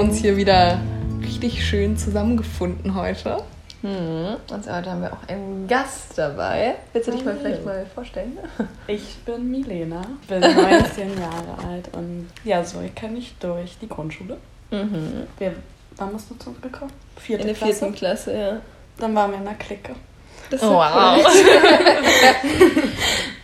uns hier wieder richtig schön zusammengefunden heute. Hm. Und heute haben wir auch einen Gast dabei. Willst du dich mal vielleicht mal vorstellen? Ich bin Milena, bin 19 Jahre alt und ja, so kenne ich durch die Grundschule. Mhm. Wir, wann bist du zurückgekommen? Vierte in der Klasse? vierten Klasse, ja. Dann waren wir in der Clique. Das oh, wow.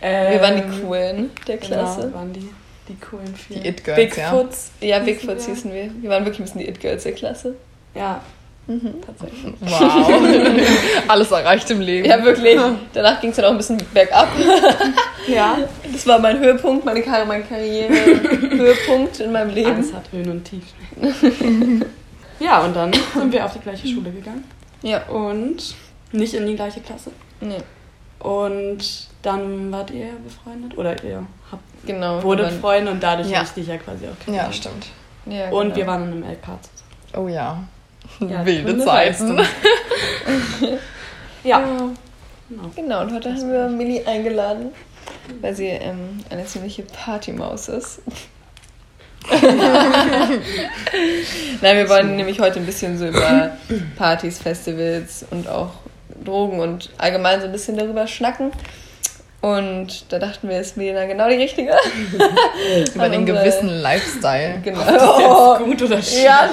wir waren die ähm, Coolen der genau, Klasse. Genau, waren die, die coolen vier. Die It-Girls, Bigfoots. Ja, ja Bigfoots hießen wir. Wir waren wirklich ein bisschen die It-Girls der Klasse. Ja, Mhm. Tatsächlich. Wow. Alles erreicht im Leben. Ja, wirklich. Danach ging es dann auch ein bisschen bergab. ja. Das war mein Höhepunkt, meine, Kar meine Karriere. Höhepunkt in meinem Leben. Alles hat Höhen und Tiefen. ja, und dann sind wir auf die gleiche Schule gegangen. Ja. Und nicht in die gleiche Klasse. Nee. Und dann wart ihr befreundet? Oder ihr habt genau, wurde Freunde und dadurch ja. habe ich dich ja quasi auch kennengelernt. Ja, stimmt. Ja, und genau. wir waren in einem LK zusammen. Oh ja. Ja, Wilde Zeiten. ja. Genau. genau, und heute haben wir Millie eingeladen, weil sie ähm, eine ziemliche Partymaus ist. Nein, wir wollen nämlich heute ein bisschen so über Partys, Festivals und auch Drogen und allgemein so ein bisschen darüber schnacken. Und da dachten wir, ist Milena genau die richtige. über den gewissen Lifestyle. Genau. Ob das jetzt oh. gut oder schlecht? Ja,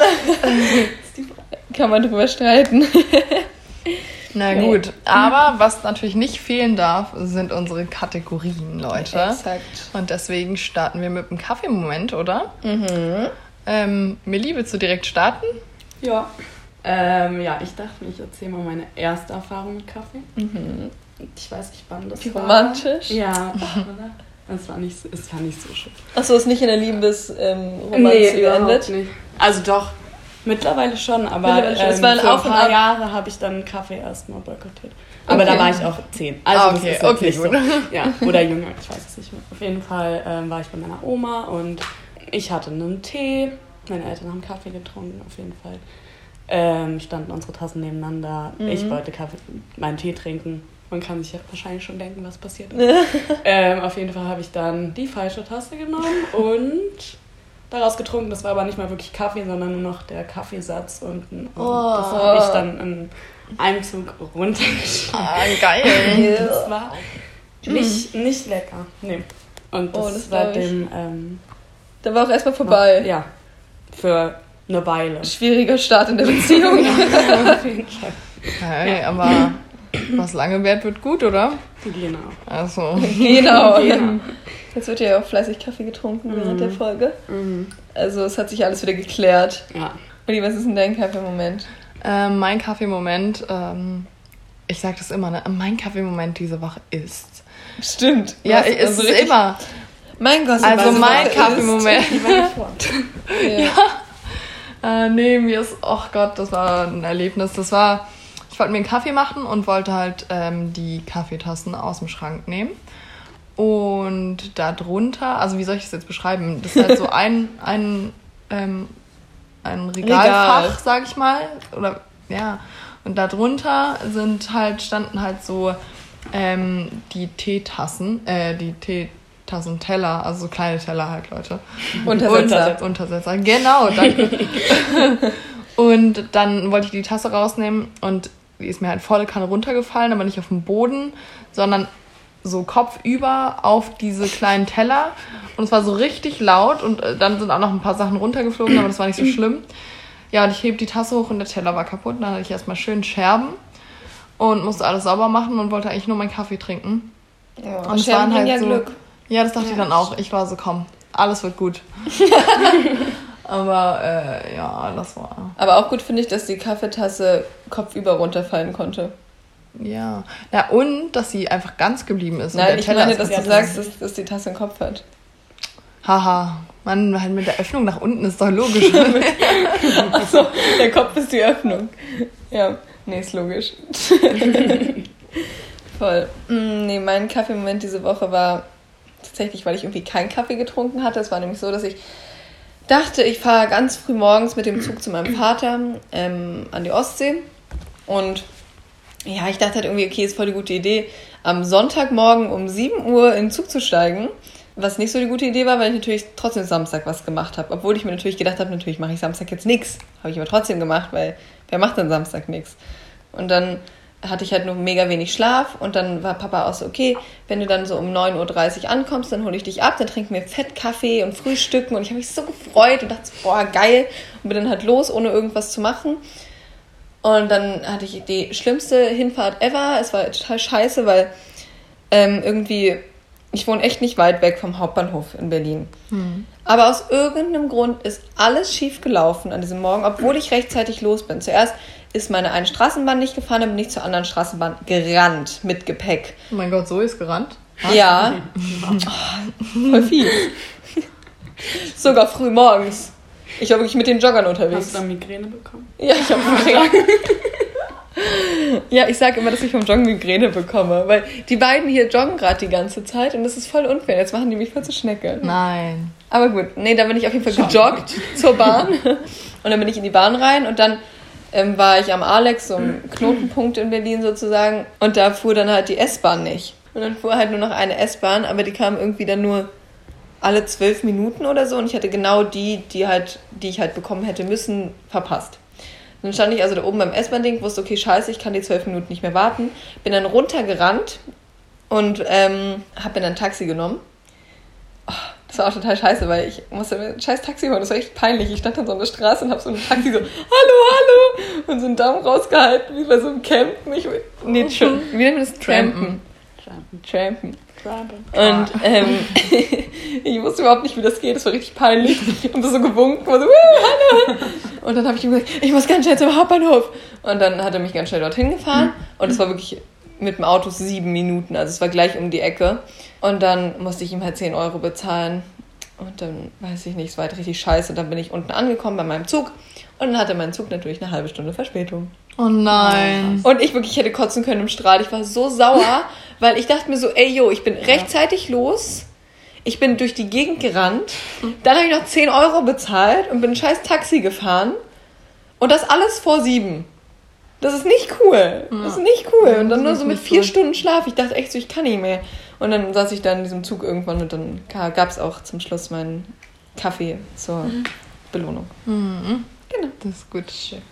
kann man drüber streiten. Na gut, aber was natürlich nicht fehlen darf, sind unsere Kategorien, Leute. Exakt. Und deswegen starten wir mit dem Kaffeemoment, oder? Mhm. Ähm, Milli, willst du direkt starten? Ja. Ähm, ja, ich dachte, ich erzähle mal meine erste Erfahrung mit Kaffee. Mhm. Ich weiß nicht, wann das Wie war. romantisch? Ja, es war nicht, es war nicht so schön. Achso, ist nicht in der Liebesromanze ähm, nee, geendet? Nicht. Also doch, Mittlerweile schon, aber ähm, es waren für ein paar Jahre habe ich dann Kaffee erstmal boykottiert. Aber okay. da war ich auch zehn. Also ah, okay, okay. So. Ja, oder jünger, ich weiß es nicht mehr. Auf jeden Fall ähm, war ich bei meiner Oma und ich hatte einen Tee. Meine Eltern haben Kaffee getrunken, auf jeden Fall. Ähm, standen unsere Tassen nebeneinander. Mhm. Ich wollte Kaffee, meinen Tee trinken. Man kann sich ja wahrscheinlich schon denken, was passiert ist. ähm, auf jeden Fall habe ich dann die falsche Tasse genommen und daraus getrunken. Das war aber nicht mal wirklich Kaffee, sondern nur noch der Kaffeesatz unten. Und oh. das habe ich dann in einem Zug runtergeschrieben. Ah, geil. das war nicht, nicht lecker. Nee. Und das, oh, das seitdem. Ähm, da war auch erstmal vorbei. Noch, ja. Für eine Weile. Schwieriger Start in der Beziehung. auf jeden Fall. Hey, ja. aber was lange währt, wird gut, oder? Genau. Also. Genau. genau. Jetzt wird ja auch fleißig Kaffee getrunken mhm. während der Folge. Mhm. Also es hat sich alles wieder geklärt. Ja. Uli, was ist denn dein Kaffeemoment? Ähm, mein Kaffeemoment, ähm, ich sag das immer, ne? mein Kaffeemoment diese Woche ist. Stimmt. Ja, es ist also immer. Mein Gott, also mein Kaffeemoment. ja. ja. Äh, nee, mir ist, oh Gott, das war ein Erlebnis. Das war, ich wollte mir einen Kaffee machen und wollte halt ähm, die Kaffeetassen aus dem Schrank nehmen. Und darunter, also wie soll ich das jetzt beschreiben? Das ist halt so ein, ein, ähm, ein Regalfach, Regal. sag ich mal. Oder ja. Und darunter sind halt, standen halt so ähm, die Teetassen, äh, die Teetassen, Teller, also so kleine Teller halt, Leute. Untersetzer. Und, Untersetzer, genau, danke. und dann wollte ich die Tasse rausnehmen und die ist mir halt volle Kanne runtergefallen, aber nicht auf den Boden, sondern so kopfüber auf diese kleinen Teller und es war so richtig laut und äh, dann sind auch noch ein paar Sachen runtergeflogen, aber das war nicht so schlimm. Ja, und ich heb die Tasse hoch und der Teller war kaputt. Dann hatte ich erstmal schön Scherben und musste alles sauber machen und wollte eigentlich nur meinen Kaffee trinken. Ja, und es waren halt ja so, Glück. Ja, das dachte ja. ich dann auch. Ich war so, komm, alles wird gut. Aber äh, ja, das war. Aber auch gut finde ich, dass die Kaffeetasse kopfüber runterfallen konnte. Ja. Ja, und dass sie einfach ganz geblieben ist. Nein, ich meine, dass du sagst, dass, dass die Tasse einen Kopf hat. Haha, man, halt mit der Öffnung nach unten ist doch logisch. Achso, der Kopf ist die Öffnung. Ja, nee, ist logisch. Voll. Mm, nee, mein Kaffeemoment diese Woche war tatsächlich, weil ich irgendwie keinen Kaffee getrunken hatte. Es war nämlich so, dass ich dachte, ich fahre ganz früh morgens mit dem Zug zu meinem Vater ähm, an die Ostsee und ja, ich dachte halt irgendwie, okay, ist voll die gute Idee, am Sonntagmorgen um 7 Uhr in den Zug zu steigen, Was nicht so die gute Idee war, weil ich natürlich trotzdem Samstag was gemacht habe. Obwohl ich mir natürlich gedacht habe, natürlich mache ich Samstag jetzt nichts. Habe ich aber trotzdem gemacht, weil wer macht denn Samstag nichts? Und dann hatte ich halt nur mega wenig Schlaf und dann war Papa auch so, okay, wenn du dann so um 9.30 Uhr ankommst, dann hole ich dich ab, dann trinken wir Fettkaffee und Frühstücken und ich habe mich so gefreut und dachte, boah, geil und bin dann halt los, ohne irgendwas zu machen. Und dann hatte ich die schlimmste Hinfahrt ever. Es war total scheiße, weil ähm, irgendwie, ich wohne echt nicht weit weg vom Hauptbahnhof in Berlin. Hm. Aber aus irgendeinem Grund ist alles schief gelaufen an diesem Morgen, obwohl ich rechtzeitig los bin. Zuerst ist meine eine Straßenbahn nicht gefahren, dann bin ich zur anderen Straßenbahn gerannt mit Gepäck. Oh mein Gott, so ist gerannt? Ja. Oh, voll viel. Sogar früh morgens. Ich war wirklich mit den Joggern unterwegs. Hast du dann Migräne bekommen? Ja, ich habe Migräne. ja, ich sage immer, dass ich vom Joggen Migräne bekomme, weil die beiden hier joggen gerade die ganze Zeit und das ist voll unfair. Jetzt machen die mich voll zu Schnecke. Nein. Aber gut, nee, da bin ich auf jeden Fall gejoggt zur Bahn und dann bin ich in die Bahn rein und dann ähm, war ich am Alex, so einem Knotenpunkt in Berlin sozusagen und da fuhr dann halt die S-Bahn nicht. Und dann fuhr halt nur noch eine S-Bahn, aber die kam irgendwie dann nur alle zwölf Minuten oder so und ich hatte genau die, die halt, die ich halt bekommen hätte müssen, verpasst. Dann stand ich also da oben beim S-Bahn-Ding, wusste, okay, scheiße, ich kann die zwölf Minuten nicht mehr warten. Bin dann runtergerannt und ähm, habe mir dann ein Taxi genommen. Oh, das war auch total scheiße, weil ich musste ein scheiß Taxi holen. Das war echt peinlich. Ich stand dann so an der Straße und habe so ein Taxi so, hallo, hallo, und so einen Daumen rausgehalten, wie bei so einem Campen. Ich, nee, tra wie nennt man das? Trampen. Trampen. Trampen. Trampen. Und ähm, ich wusste überhaupt nicht, wie das geht. Das war richtig peinlich. Und so gewunken, war so, "Wuh, hallo. Und dann habe ich ihm gesagt, ich muss ganz schnell zum Hauptbahnhof. Und dann hat er mich ganz schnell dorthin gefahren. Und es war wirklich mit dem Auto sieben Minuten. Also es war gleich um die Ecke. Und dann musste ich ihm halt 10 Euro bezahlen. Und dann weiß ich nicht, es war halt richtig scheiße. Und dann bin ich unten angekommen bei meinem Zug. Und dann hatte mein Zug natürlich eine halbe Stunde Verspätung. Oh nein. Und ich wirklich hätte kotzen können im Strahl. Ich war so sauer, weil ich dachte mir so, ey, yo, ich bin rechtzeitig los. Ich bin durch die Gegend gerannt. Dann habe ich noch 10 Euro bezahlt und bin ein scheiß Taxi gefahren. Und das alles vor sieben. Das ist nicht cool. Das ist nicht cool. Und dann nur so mit vier cool. Stunden Schlaf. Ich dachte echt so, ich kann nicht mehr. Und dann saß ich da in diesem Zug irgendwann und dann gab es auch zum Schluss meinen Kaffee zur Belohnung. Mhm. Genau. Das ist gut.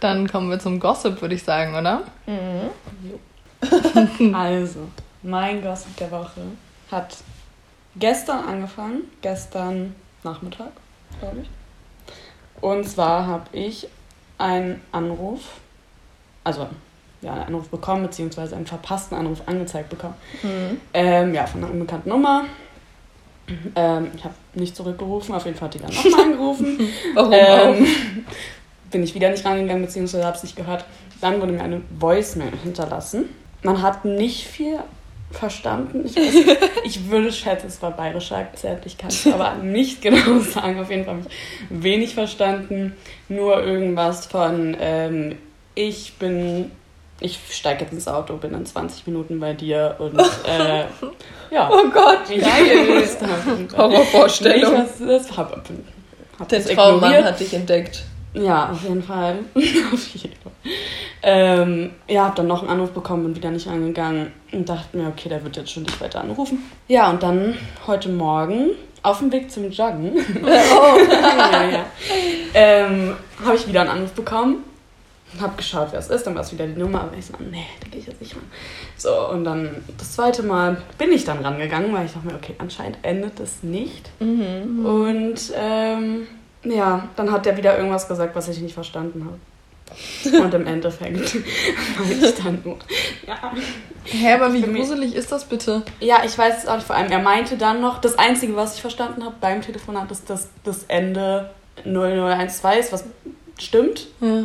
Dann kommen wir zum Gossip, würde ich sagen, oder? Also, mein Gossip der Woche hat gestern angefangen, gestern Nachmittag, glaube ich. Und zwar habe ich einen Anruf, also ja, einen Anruf bekommen, beziehungsweise einen verpassten Anruf angezeigt bekommen. Mhm. Ähm, ja, von einer unbekannten Nummer. Ähm, ich habe nicht zurückgerufen, auf jeden Fall hat die dann nochmal angerufen. Warum Ähm, bin ich wieder nicht rangegangen, beziehungsweise habe es nicht gehört. Dann wurde mir eine Voicemail hinterlassen. Man hat nicht viel verstanden. Ich, weiß, ich würde schätzen, es war. Ich kann es aber nicht genau sagen. Auf jeden Fall habe ich wenig verstanden. Nur irgendwas von, ähm, ich bin, ich steige jetzt ins Auto, bin in 20 Minuten bei dir und äh, ja. Oh Gott, Ich geil. Horrorvorstellung. nicht, was das hab, hab Der das Traummann hat dich entdeckt. Ja, auf jeden Fall. auf jeden Fall. Ähm, ja, hab dann noch einen Anruf bekommen, bin wieder nicht rangegangen und dachte mir, okay, der wird jetzt schon nicht weiter anrufen. Ja, und dann heute Morgen auf dem Weg zum Joggen ja, ja. Ähm, habe ich wieder einen Anruf bekommen. Hab geschaut, wer es ist, dann war es wieder die Nummer, aber ich so, nee, da gehe ich jetzt nicht ran. So, und dann das zweite Mal bin ich dann rangegangen, weil ich dachte mir, okay, anscheinend endet es nicht. Mhm. Und ähm, ja, dann hat der wieder irgendwas gesagt, was ich nicht verstanden habe. Und im Endeffekt meinte ich dann nur, ja. Hä, aber wie gruselig ist das bitte? Ja, ich weiß es auch nicht. Vor allem, er meinte dann noch, das Einzige, was ich verstanden habe beim Telefonat, ist, dass das Ende 0012 ist, was stimmt. Ja.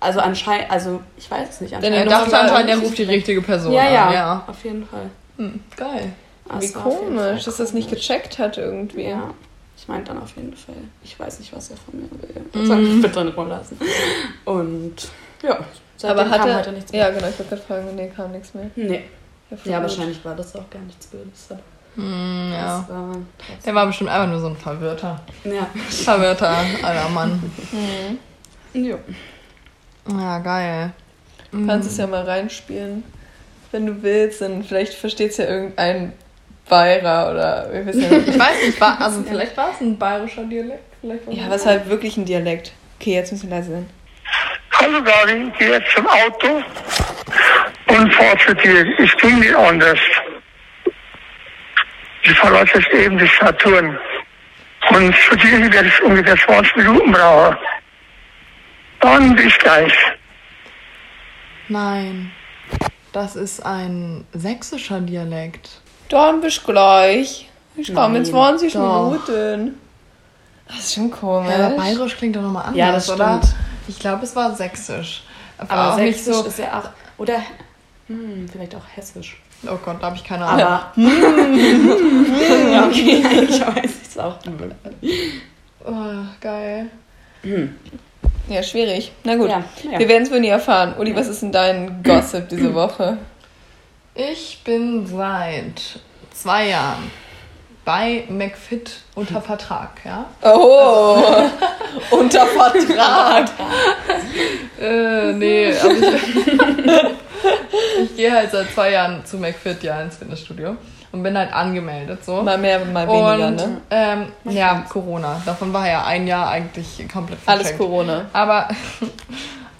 Also anscheinend, also ich weiß es nicht. Denn Er Ja, dachte anscheinend, er ruft die richtige Person ja, ja, an. Ja. auf jeden Fall. Hm, geil. Wie Das Fall komisch, dass das nicht komisch. gecheckt hat irgendwie. Ja, ich meinte dann auf jeden Fall, ich weiß nicht, was er von mir will. Mhm. Soll mich bitte in Ruhe lassen. Und ja, seitdem Aber hat kam er. heute nichts mehr. ja, genau, ich wollte gerade fragen, nee, kam nichts mehr. Nee. Ja, Ja, wahrscheinlich war das auch gar nichts Böses. Hm, ja. War Der war bestimmt einfach nur so ein Verwirrter. Ja. Verwirrter, alter Mann. Mhm. Jo. Ja, geil. Kannst es ja mal reinspielen. wenn du willst, dann vielleicht versteht es ja irgendein Bayer oder wir wissen ja. Ich weiß nicht, war, also vielleicht war es ein bayerischer Dialekt. Vielleicht war Ja, es was halt wirklich ein Dialekt. Okay, jetzt müssen wir leise sein. Hallo Gabi, ich gehe jetzt zum Auto und fahre zu dir. Ich ging nicht anders. Ich verlasse jetzt eben die Saturn. Und zu dir werde ich ungefähr 20 Minuten brauchen. Dann bis gleich. Nein. Das ist ein sächsischer Dialekt. Dann bis gleich. Ich komme in Nein, 20 doch. Minuten. Das ist schon komisch. Ja, aber bayerisch klingt doch nochmal anders, Ja, das oder? stimmt. Ich glaube, es war sächsisch. War Aber auch sächsisch nicht so. ist ja auch. Oder hm, vielleicht auch hessisch. Oh Gott, da habe ich keine Ahnung. Aber. ja, okay, ich weiß es auch. Oh, geil. Ja, schwierig. Na gut. Ja, ja. Wir werden es wohl nie erfahren. Uli, was ist denn dein Gossip diese Woche? Ich bin seit zwei Jahren bei McFit unter Vertrag, ja. Oh, unter Vertrag. Äh, nee, aber ich, ich gehe halt seit zwei Jahren zu McFit, ja, ins Fitnessstudio und bin halt angemeldet so. Mal mehr, mal weniger, und ne? ähm, ja, Corona. Davon war ja ein Jahr eigentlich komplett Alles verschenkt. Corona. Aber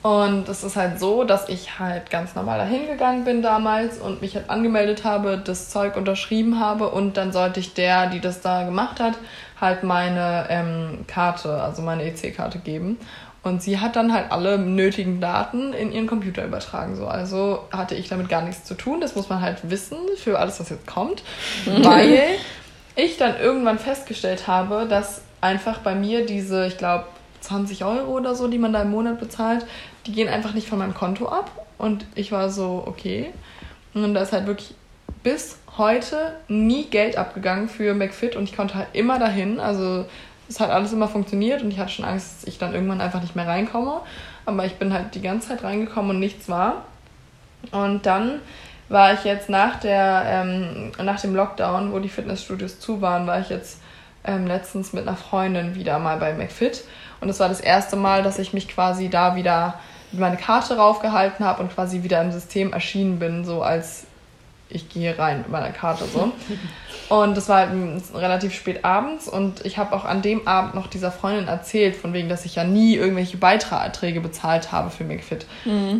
und es ist halt so, dass ich halt ganz normal dahin gegangen bin damals und mich halt angemeldet habe, das Zeug unterschrieben habe und dann sollte ich der, die das da gemacht hat, halt meine ähm, Karte, also meine EC-Karte geben. Und sie hat dann halt alle nötigen Daten in ihren Computer übertragen. So. Also hatte ich damit gar nichts zu tun. Das muss man halt wissen für alles, was jetzt kommt. Weil ich dann irgendwann festgestellt habe, dass einfach bei mir diese, ich glaube, 20 Euro oder so, die man da im Monat bezahlt, die gehen einfach nicht von meinem Konto ab. Und ich war so, okay. Und da ist halt wirklich bis heute nie Geld abgegangen für McFit und ich konnte halt immer dahin. Also es hat alles immer funktioniert und ich hatte schon Angst, dass ich dann irgendwann einfach nicht mehr reinkomme. Aber ich bin halt die ganze Zeit reingekommen und nichts war. Und dann war ich jetzt nach, der, ähm, nach dem Lockdown, wo die Fitnessstudios zu waren, war ich jetzt ähm, letztens mit einer Freundin wieder mal bei McFit. Und es war das erste Mal, dass ich mich quasi da wieder meine Karte raufgehalten habe und quasi wieder im System erschienen bin, so als ich gehe rein mit meiner Karte so. Und das war halt relativ spät abends und ich habe auch an dem Abend noch dieser Freundin erzählt, von wegen, dass ich ja nie irgendwelche Beiträge bezahlt habe für McFit.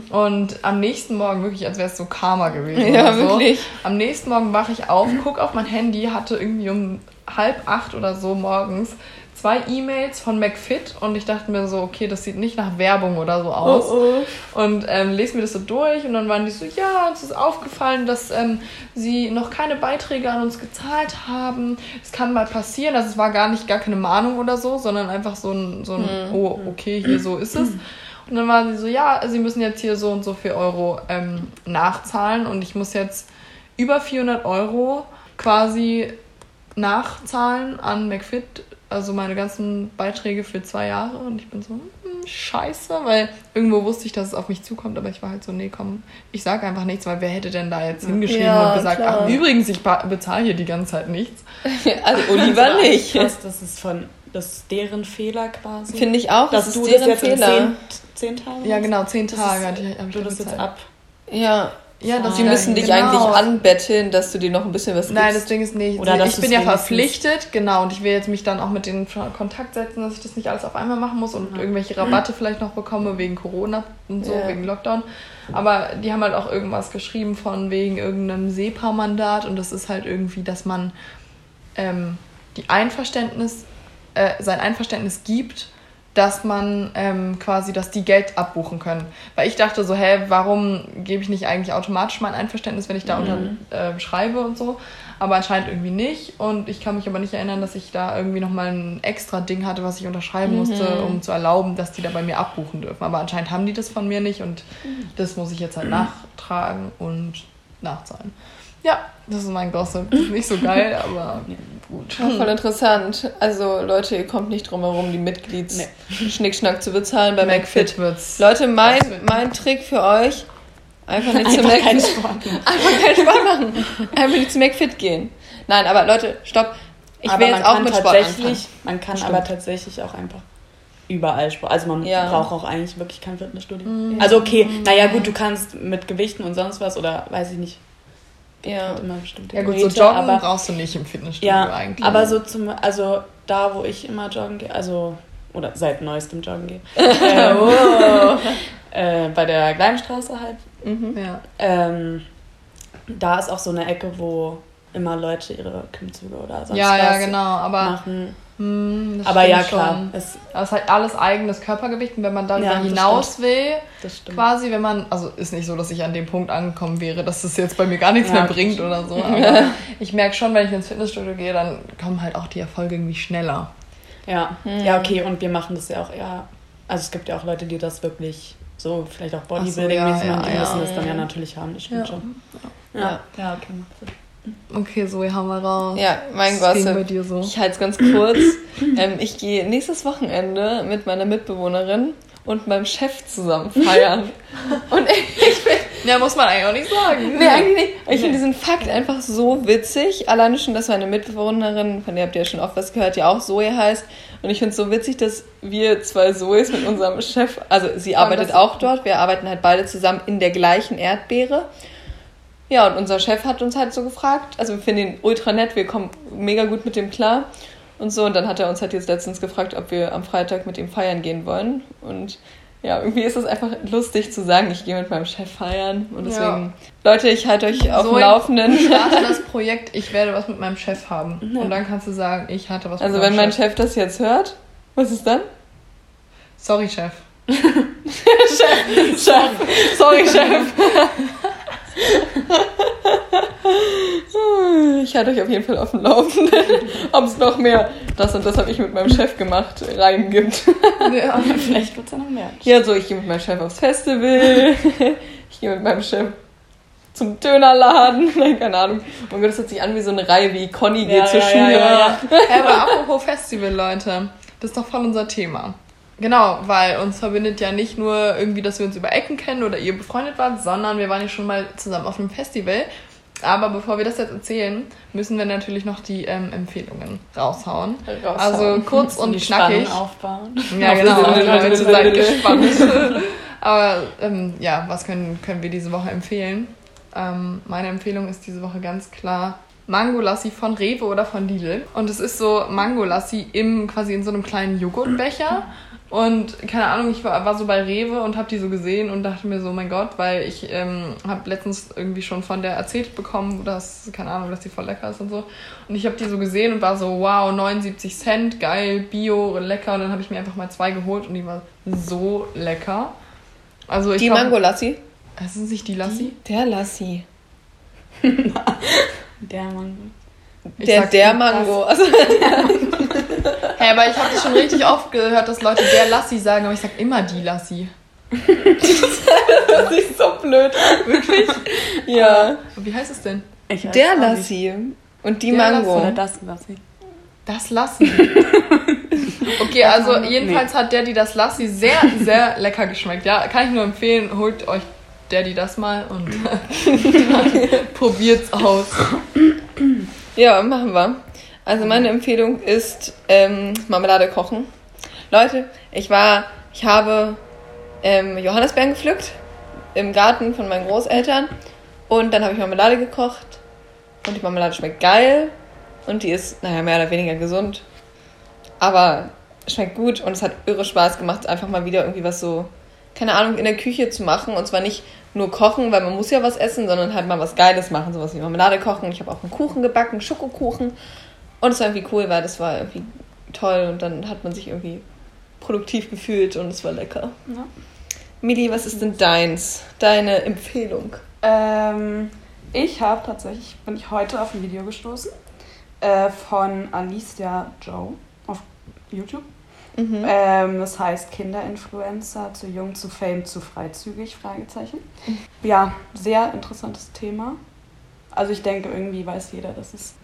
Und am nächsten Morgen, wirklich, als wäre es so Karma gewesen. Ja, so. wirklich. Am nächsten Morgen wache ich auf, gucke auf mein Handy, hatte irgendwie um halb acht oder so morgens zwei E-Mails von McFit und ich dachte mir so, okay, das sieht nicht nach Werbung oder so aus. Und ähm, lese mir das so durch und dann waren die so, ja, uns ist aufgefallen, dass ähm, sie noch keine Beiträge an uns gezahlt haben. Es kann mal passieren, also es war gar nicht gar keine Mahnung oder so, sondern einfach so ein, so ein oh, okay, hier so ist es. Und dann waren sie so, ja, sie müssen jetzt hier so und so viel Euro ähm, nachzahlen und ich muss jetzt über 400 Euro quasi nachzahlen an McFit, also meine ganzen Beiträge für zwei Jahre. Und ich bin so, hm, scheiße, weil irgendwo wusste ich, dass es auf mich zukommt, aber ich war halt so, nee, komm, ich sag einfach nichts, weil wer hätte denn da jetzt hingeschrieben Ja, und gesagt, klar. ach, übrigens, ich bezahle hier die ganze Zeit nichts. Also Oliver nicht. Krass, das ist von. Das ist deren Fehler quasi. Finde ich auch, dass das du ist das deren jetzt in Fehler. zehn, zehn Tagen Ja, genau, zehn Das Tage ist- ich, Du da das jetzt ab. Ja, Ja, das die müssen dich genau. eigentlich anbetteln, dass du dir noch ein bisschen was Nein, das gibst. Ding ist nicht. Oder ich bin ja verpflichtet, genau, und ich will jetzt mich dann auch mit denen in Kontakt setzen, dass ich das nicht alles auf einmal machen muss und irgendwelche Rabatte vielleicht noch bekomme wegen Corona und so, Ja. wegen Lockdown. Aber die haben halt auch irgendwas geschrieben von wegen irgendeinem SEPA-Mandat und das ist halt irgendwie, dass man ähm, die Einverständnis, äh, sein Einverständnis gibt, dass man ähm, quasi, dass die Geld abbuchen können. Weil ich dachte so, hä, warum gebe ich nicht eigentlich automatisch mein Einverständnis, wenn ich da unter äh, schreibe und so? Aber anscheinend irgendwie nicht. Und ich kann mich aber nicht erinnern, dass ich da irgendwie nochmal ein extra Ding hatte, was ich unterschreiben musste, um zu erlauben, dass die da bei mir abbuchen dürfen. Aber anscheinend haben die das von mir nicht und das muss ich jetzt halt nachtragen und nachzahlen. Ja, das ist mein Gossip. Das ist nicht so geil, aber gut. Ja, voll interessant. Also Leute, ihr kommt nicht drum herum, die Mitglieds-Schnickschnack zu bezahlen bei McFit. McFit wird's. Leute, mein, mein Trick für euch, einfach nicht zu Einfach keinen McFit. Sport machen. Einfach keinen Sport machen. Einfach nicht zu McFit gehen. Nein, aber Leute, stopp. Ich aber will jetzt auch mit Sport tatsächlich, anfangen. Man kann Stimmt. aber tatsächlich auch einfach überall Sport. Also man Ja. braucht auch eigentlich wirklich kein Fitnessstudio. Also okay, naja gut, du kannst mit Gewichten und sonst was oder weiß ich nicht. Ja. Hat immer bestimmte Ja gut, so Geräte, joggen aber brauchst du nicht im Fitnessstudio ja, eigentlich. aber so zum, also da, wo ich immer joggen gehe, also oder seit neuestem joggen gehe, ähm, Oh. äh, bei der Gleimstraße halt, Mhm. Ja. ähm, da ist auch so eine Ecke, wo immer Leute ihre Klimmzüge oder sonst Ja, ja, was genau. Aber, machen. Hm, das Aber ja, klar, Schon. es, Aber es ist halt alles eigenes Körpergewicht und wenn man darüber Ja, das hinaus will, das stimmt. quasi, wenn man, also ist nicht so, dass ich an dem Punkt angekommen wäre, dass es jetzt bei mir gar nichts Ja, mehr bringt oder so, aber ich merke schon, wenn ich ins Fitnessstudio gehe, dann kommen halt auch die Erfolge irgendwie schneller. Ja, Hm. ja, okay, und wir machen das ja auch eher. Also es gibt ja auch Leute, die das wirklich so, vielleicht auch Bodybuilding-mäßig ja, machen, die ja, müssen ja. das dann ja natürlich haben, das stimmt Ja. schon. Ja. Ja, ja, okay. Okay, so, haben wir raus. Ja, mein dir so? Ich halte es ganz kurz. ähm, ich gehe nächstes Wochenende mit meiner Mitbewohnerin und meinem Chef zusammen feiern. und ich bin Ja, muss man eigentlich auch nicht sagen. Nee, eigentlich nicht. Ich finde diesen Fakt einfach so witzig. Alleine schon, dass meine Mitbewohnerin, von der habt ihr ja schon oft was gehört, ja auch Zoe heißt. Und ich finde es so witzig, dass wir zwei Zoes mit unserem Chef, also sie arbeitet auch dort, wir arbeiten halt beide zusammen in der gleichen Erdbeere. Ja, und unser Chef hat uns halt so gefragt, also wir finden ihn ultra nett, wir kommen mega gut mit dem klar und so. Und dann hat er uns halt jetzt letztens gefragt, ob wir am Freitag mit ihm feiern gehen wollen. Und ja, irgendwie ist es einfach lustig zu sagen, ich gehe mit meinem Chef feiern. Und deswegen, Leute, ich halte euch auf dem Zoe, Laufenden. Starte das Projekt, ich werde was mit meinem Chef haben. Und dann kannst du sagen, ich hatte was Also mit wenn meinem mein Chef das jetzt hört, was ist dann? Sorry, Chef. Chef. Sorry, Chef. Ich halte euch auf jeden Fall auf dem Laufenden, ob es noch mehr das und das habe ich mit meinem Chef gemacht rein gibt. Ja. Vielleicht wird es ja noch mehr. Ja, so, ich gehe mit meinem Chef aufs Festival, ich gehe mit meinem Chef zum Dönerladen, nein, keine Ahnung. Und das hört sich an wie so eine Reihe, wie Conny geht Ja, zur ja, Schule. ja, ja, Ja, aber apropos Festival, Leute, das ist doch voll unser Thema. Genau, weil uns verbindet ja nicht nur irgendwie, dass wir uns über Ecken kennen oder ihr befreundet wart, sondern wir waren ja schon mal zusammen auf einem Festival. Aber bevor wir das jetzt erzählen, müssen wir natürlich noch die ähm, Empfehlungen raushauen. Raushauen. Also kurz und die knackig. Spannung aufbauen. Ja, genau. Leute, seid gespannt. Aber ähm, ja, was können, können wir diese Woche empfehlen? Ähm, meine Empfehlung ist diese Woche ganz klar Mango Lassi von Rewe oder von Lidl. Und es ist so Mango Lassi im, quasi in so einem kleinen Joghurtbecher. Und keine Ahnung, ich war, war so bei Rewe und habe die so gesehen und dachte mir so, mein Gott, weil ich ähm, habe letztens irgendwie schon von der erzählt bekommen, dass, keine Ahnung, dass die voll lecker ist und so. Und ich habe die so gesehen und war so, wow, 79 Cent, geil, bio, lecker. Und dann habe ich mir einfach mal zwei geholt und die war so lecker. Also ich Die glaub- Mango Lassi? Das ist nicht die Lassi? Der Lassi. Der Mango. Ich Der, sag der die Mango. Hä, aber ich habe das schon richtig oft gehört, dass Leute der Lassi sagen, aber ich sag immer die Lassi. das ist so blöd. Wirklich? Ja. Aber Wie heißt es denn? Der nicht. Lassi. Und die Der Mango. Oder das Lassi. Das Lassi. Okay, also jedenfalls hat der, die das Lassi sehr, sehr lecker geschmeckt. Ja, kann ich nur empfehlen, holt euch der, die das mal und probiert's aus. Ja, machen wir. Also meine Empfehlung ist ähm, Marmelade kochen. Leute, ich war, ich habe ähm, Johannisbeeren gepflückt im Garten von meinen Großeltern und dann habe ich Marmelade gekocht und die Marmelade schmeckt geil und die ist, naja, mehr oder weniger gesund, aber schmeckt gut und es hat irre Spaß gemacht, einfach mal wieder irgendwie was so, keine Ahnung, in der Küche zu machen und zwar nicht nur kochen, weil man muss ja was essen, sondern halt mal was Geiles machen, sowas wie Marmelade kochen. Ich habe auch einen Kuchen gebacken, Schokokuchen und es war irgendwie cool, weil das war irgendwie toll und dann hat man sich irgendwie produktiv gefühlt und es war lecker. Ja. Mili, was ist denn deins? Deine Empfehlung? Ähm, ich habe tatsächlich, bin ich heute auf ein Video gestoßen äh, von Alicia Joe auf YouTube. Mhm. Ähm, das heißt Kinderinfluencer, zu jung, zu fame, zu freizügig, Fragezeichen. Ja, sehr interessantes Thema. Also ich denke, irgendwie weiß jeder, dass es,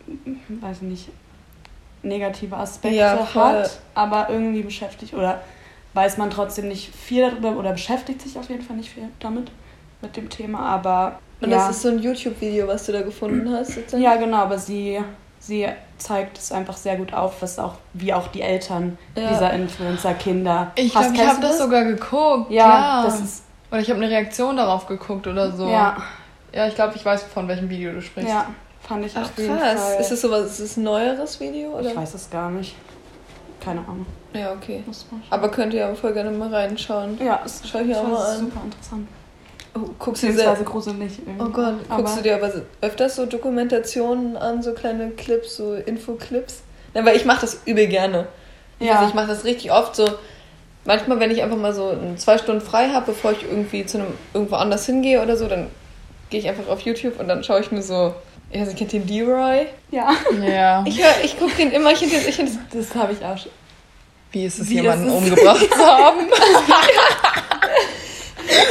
weiß ich nicht, negative Aspekte Ja, hat, aber irgendwie beschäftigt oder weiß man trotzdem nicht viel darüber oder beschäftigt sich auf jeden Fall nicht viel damit, mit dem Thema, aber Und ja. das ist so ein YouTube-Video, was du da gefunden hast. sozusagen? Ja, genau, aber sie sie zeigt es einfach sehr gut auf, was auch, wie auch die Eltern Ja. dieser Influencer-Kinder. Ich glaube, ich habe das sogar geguckt. Ja, Ja, das ist- Oder ich habe eine Reaktion darauf geguckt oder so. Ja, Ja, ich glaube, ich weiß, von welchem Video du sprichst. ja, fand ich Ach auf jeden krass. Fall. Ist es sowas, ist es ein neueres Video? Oder? ich weiß es gar nicht. Keine Ahnung. Ja, okay. Aber könnt ihr aber voll gerne mal reinschauen. ja, es Schau ich auch mal an. super interessant. Oh, guckst du dir, gruselig. irgendwie. oh Gott, Aber- guckst du dir aber so- öfters so Dokumentationen an, so kleine Clips, so Infoclips? Ja, weil ich mache das übel gerne. Ich, Ja. weiß, ich mache das richtig oft so. Manchmal, wenn ich einfach mal so zwei Stunden frei habe, bevor ich irgendwie zu einem irgendwo anders hingehe oder so, dann gehe ich einfach auf YouTube und dann schaue ich mir so. Ich weiß nicht, kennt ihr D-Roy? Ja, Ja. Ich, ich gucke den immer, ich finde ich find das das habe ich auch schon. Wie ist es, Wie jemanden ist es? umgebracht zu haben?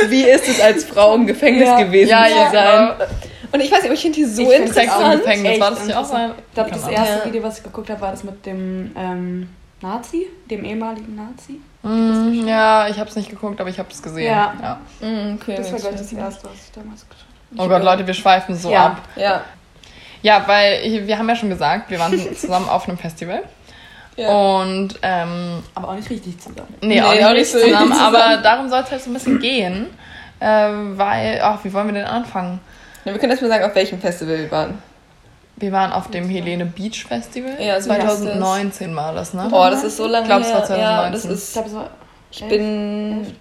Wie ist es als Frau im Gefängnis Ja. gewesen Ja, zu ja, sein? genau. Und ich weiß nicht, aber ich finde die so Ich das Sex im interessant. Gefängnis, Echt war das ja auch sein? Ich glaube, das Keine erste Ja. Video, was ich geguckt habe, war das mit dem ähm, Nazi, dem ehemaligen Nazi. Mm, ja, ich habe es nicht geguckt, aber ich habe es gesehen. Ja. Ja. Mm, okay, Das war, glaube ich, das ich- erste, was ich damals geschaut Oh Gott, Leute, wir schweifen so Ja. ab. Ja. Ja, weil ich, wir haben ja schon gesagt, wir waren zusammen auf einem Festival. ja. Und, ähm. Aber auch nicht richtig zusammen. nee, Nee, auch nicht, auch nicht so zusammen, richtig aber darum soll es halt so ein bisschen gehen. Ähm, weil, ach, wie wollen wir denn anfangen? Ja, wir können erst mal sagen, auf welchem Festival wir waren. Wir waren auf dem Helene Beach Festival. Ja, so heißt es. 2019 war das, ne? Boah, das ist so lange Ich glaub, es her. war Ja, das 2019. Ich ist. glaube, es war. Ich bin.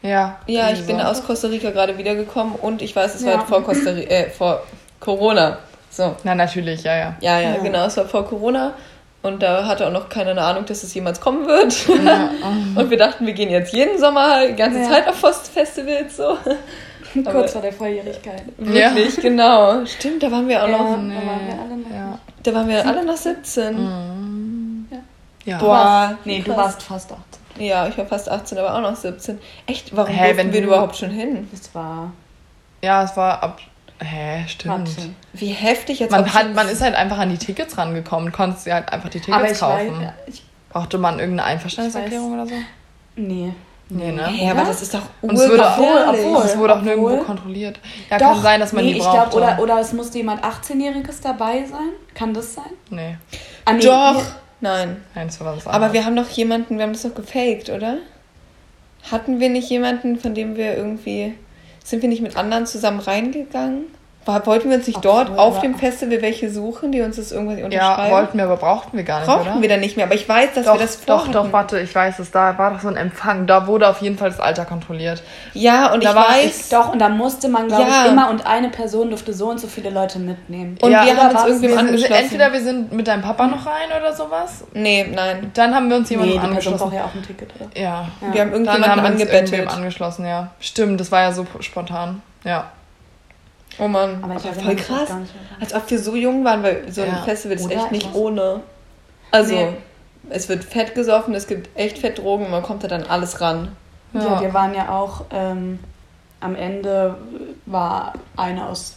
Ja. Ja, ich bin so. aus Costa Rica gerade wiedergekommen und ich weiß, es war Ja. halt vor Costa Rica, äh, vor Corona. So. Na, natürlich, ja, ja. Ja, ja, Ja. genau, es war vor Corona. Und da hatte auch noch keiner eine Ahnung, dass es jemals kommen wird. Und wir dachten, wir gehen jetzt jeden Sommer die ganze Ja. Zeit auf Festivals so. Aber- Kurz vor der Volljährigkeit. Ja. Wirklich, genau. Stimmt, da waren wir auch Ja, noch. da waren wir alle noch. Ja. Da waren wir alle noch 17. ja. Boah, Nee, du warst fast 18. Ja, ich war fast 18, aber auch noch 17. Echt? Warum wenn wir du- überhaupt schon hin? Das war. Ja, es war ab. Hä, stimmt. Warte. Wie heftig jetzt Man, hat, man ist halt einfach an die Tickets rangekommen, konntest dir halt einfach die Tickets Aber ich kaufen. weiß. Ich, Brauchte man irgendeine Einverständniserklärung oder so? nee. Nee, ne? Hä, aber das ist doch Und es wurde, Obwohl, obwohl. es wurde auch obwohl- nirgendwo kontrolliert. Ja, kann sein, dass man nee, die ich braucht. glaube, oder, oder es musste jemand 18-Jähriges dabei sein. Kann das sein? Nee, Ah, nee, Doch. nee. Nein. nein, das war was Aber wir haben doch jemanden, wir haben das doch gefaked, oder? Hatten wir nicht jemanden, von dem wir irgendwie. Sind wir nicht mit anderen zusammen reingegangen? Wollten wir uns nicht Obwohl, dort auf dem Festival welche suchen, die uns das irgendwie Ja, unterschreiben? wollten wir, aber brauchten wir gar nicht, Brauchten oder? wir dann nicht mehr, aber ich weiß, dass doch, wir das doch, vorhatten. doch, warte, ich weiß es. Da war doch so ein Empfang. Da wurde auf jeden Fall das Alter kontrolliert. Ja, und Da ich war weiß. Doch, und da musste man, glaube Ja. ich, immer und eine Person durfte so und so viele Leute mitnehmen. Und Ja, wir haben uns sind, angeschlossen. entweder wir sind mit deinem Papa noch rein oder sowas. Nee, nein. Dann haben wir uns nee, jemandem die Person angeschlossen. braucht ja auch ein Ticket, oder? Ja. Ja. Wir haben Dann irgendjemanden haben wir uns angebettet. irgendwem angeschlossen, ja. Stimmt, das war ja so spontan. Ja. Oh Mann, Aber ich aber voll krass. Als ob wir so jung waren, weil so ein Ja. Festival ist Oder? echt Ich nicht ohne. Also, Nee. es wird fett gesoffen, es gibt echt fett Drogen und man kommt da dann alles ran. Ja. Ja. wir waren ja auch ähm, am Ende war eine aus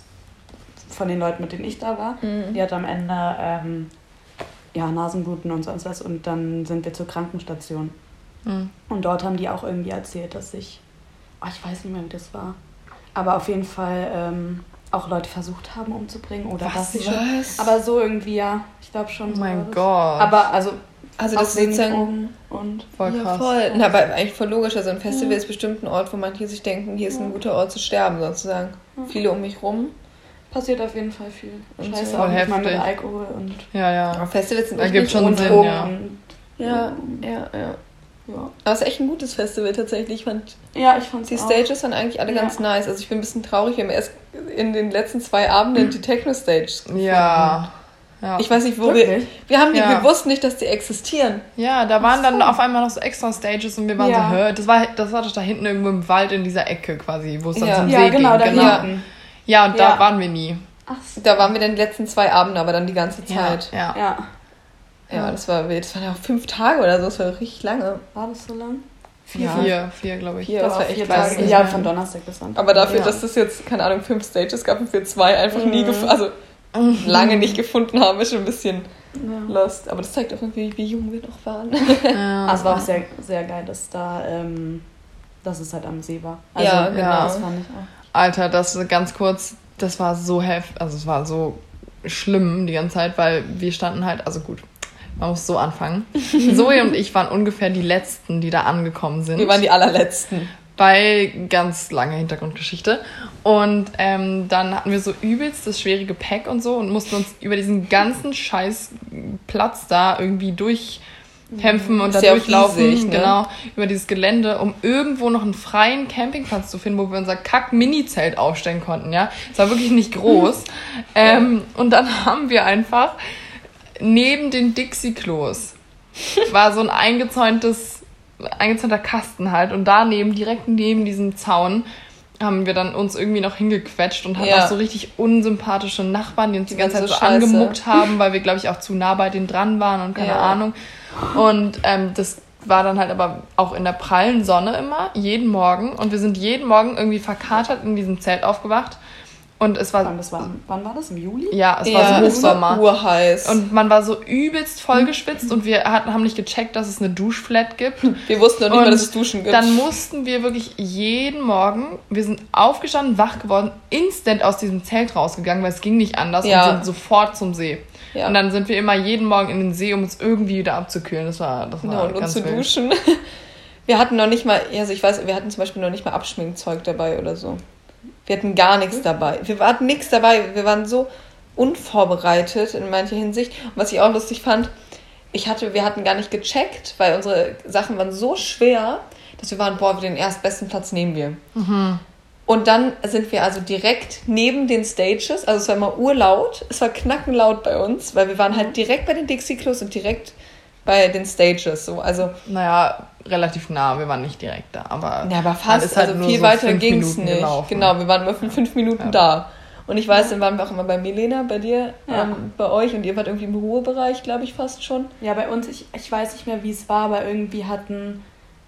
von den Leuten, mit denen ich da war, Mhm. die hat am Ende ähm, ja, Nasenbluten und sonst was und dann sind wir zur Krankenstation. Mhm. Und dort haben die auch irgendwie erzählt, dass ich, oh, ich weiß nicht mehr, wie das war, aber auf jeden Fall ähm, auch Leute versucht haben umzubringen oder Was? dass sie schon. Was? Aber so irgendwie, ja, ich glaube schon. Oh so mein das. Gott. Aber also, Also das ist sozusagen... Drogen und voll Ja, krass. voll. Na, aber eigentlich voll logisch. Also ein Festival ist bestimmt ein Ort, wo manche sich denken, hier ist ein guter Ort zu sterben, sozusagen. Viele um mich rum. passiert auf jeden Fall viel. Und Scheiße, so. auch mal mit heftig. Alkohol und Ja, ja. Aber Festivals sind Da nicht schon. Sinn, Drogen. ja. und- Ja, ja, ja. Ja. Aber es ist echt ein gutes Festival tatsächlich. Ich fand, Ja, ich fand's die auch. Stages waren eigentlich alle Ja. ganz nice. Also ich bin ein bisschen traurig, wir haben erst in den letzten zwei Abenden die Techno-Stage gefunden. Ja. Ja. Ich weiß nicht, wo wir... Wirklich? Wir, haben die, Ja. wir wussten nicht, dass die existieren. ja, da waren dann auf einmal noch so extra Stages und wir waren Ja. so, hör, das war, das war doch da hinten irgendwo im Wald in dieser Ecke quasi, wo es dann Ja. zum Ja, See genau, da ging. hinten. Ja, und da waren wir nie. Ach so. Da waren wir dann die letzten zwei Abende, aber dann die ganze Ja, Zeit. ja. Ja. Ja, das war wild. Das waren ja auch fünf Tage oder so. Das war richtig lange. War das so lang? Vier, Ja. vier, vier glaube ich. Vier, das war echt vier Tage. Ja, von Donnerstag bis Sonntag. Aber dafür, Ja. dass das jetzt, keine Ahnung, fünf Stages gab und wir zwei einfach nie Mhm. gefunden, also lange nicht gefunden haben, ist schon ein bisschen Ja. lost. Aber das zeigt auch irgendwie, wie jung wir noch waren. Ja. Es war auch sehr, sehr geil, dass da, ähm, dass es halt am See war. Also, Ja, genau. Das fand ich auch. Alter, das ist ganz kurz, das war so heftig, also es war so schlimm die ganze Zeit, weil wir standen halt, also gut, man muss so anfangen. Zoe und ich waren ungefähr die Letzten, die da angekommen sind. Wir waren die allerletzten. Bei ganz langer Hintergrundgeschichte. Und ähm, dann hatten wir so übelst das schwere Gepäck und so und mussten uns über diesen ganzen scheiß Platz da irgendwie durchkämpfen und da durchlaufen. riesig, ne? Genau, über dieses Gelände, um irgendwo noch einen freien Campingplatz zu finden, wo wir unser Kack-Mini-Zelt aufstellen konnten, ja. Es war wirklich nicht groß. ähm, und dann haben wir einfach neben den Dixie-Klos war so ein eingezäuntes, eingezäunter Kasten halt und daneben, direkt neben diesem Zaun, haben wir dann uns irgendwie noch hingequetscht und hatten Ja. auch so richtig unsympathische Nachbarn, die uns die, ganze waren Zeit so so scheiße. angemuckt haben, weil wir, glaube ich, auch zu nah bei denen dran waren und keine Ja. Ahnung. Und ähm, das war dann halt aber auch in der prallen Sonne immer, jeden Morgen. Und wir sind jeden Morgen irgendwie verkatert in diesem Zelt aufgewacht. Und es war, Wann, das war, wann war das? Im Juli? ja, es ja, war so es war Hochsommer. urheiß. Und man war so übelst vollgeschwitzt und wir hatten, haben nicht gecheckt, dass es eine Duschflat gibt. wir wussten noch nicht Und mal, dass es Duschen gibt. Dann mussten wir wirklich jeden Morgen, wir sind aufgestanden, wach geworden, instant aus diesem Zelt rausgegangen, weil es ging nicht anders Ja. und sind sofort zum See. Ja. Und dann sind wir immer jeden Morgen in den See, um uns irgendwie wieder abzukühlen. Das war, das war Genau, und uns ganz zu wild. duschen. Wir hatten noch nicht mal, also ich weiß, wir hatten zum Beispiel noch nicht mal Abschminkzeug dabei oder so. Wir hatten gar nichts dabei. Wir hatten nichts dabei. Wir waren so unvorbereitet in mancher Hinsicht. Und was ich auch lustig fand, ich hatte, wir hatten gar nicht gecheckt, weil unsere Sachen waren so schwer, dass wir waren, boah, den erstbesten Platz nehmen wir. Und dann sind wir also direkt neben den Stages, also es war immer urlaut, es war knackenlaut bei uns, weil wir waren halt direkt bei den Dixie-Klos und direkt bei den Stages. So. Also, Naja, relativ nah, wir waren nicht direkt da, aber. ja, aber fast, halt also nur viel so weiter fünf ging es nicht. gelaufen. Genau, wir waren immer für fünf Minuten Ja. da. Und ich weiß, dann waren wir auch immer bei Milena, bei dir, Ja. ähm, bei euch und ihr wart irgendwie im Ruhebereich, glaube ich, fast schon. Ja, bei uns, ich, ich weiß nicht mehr, wie es war, aber irgendwie hatten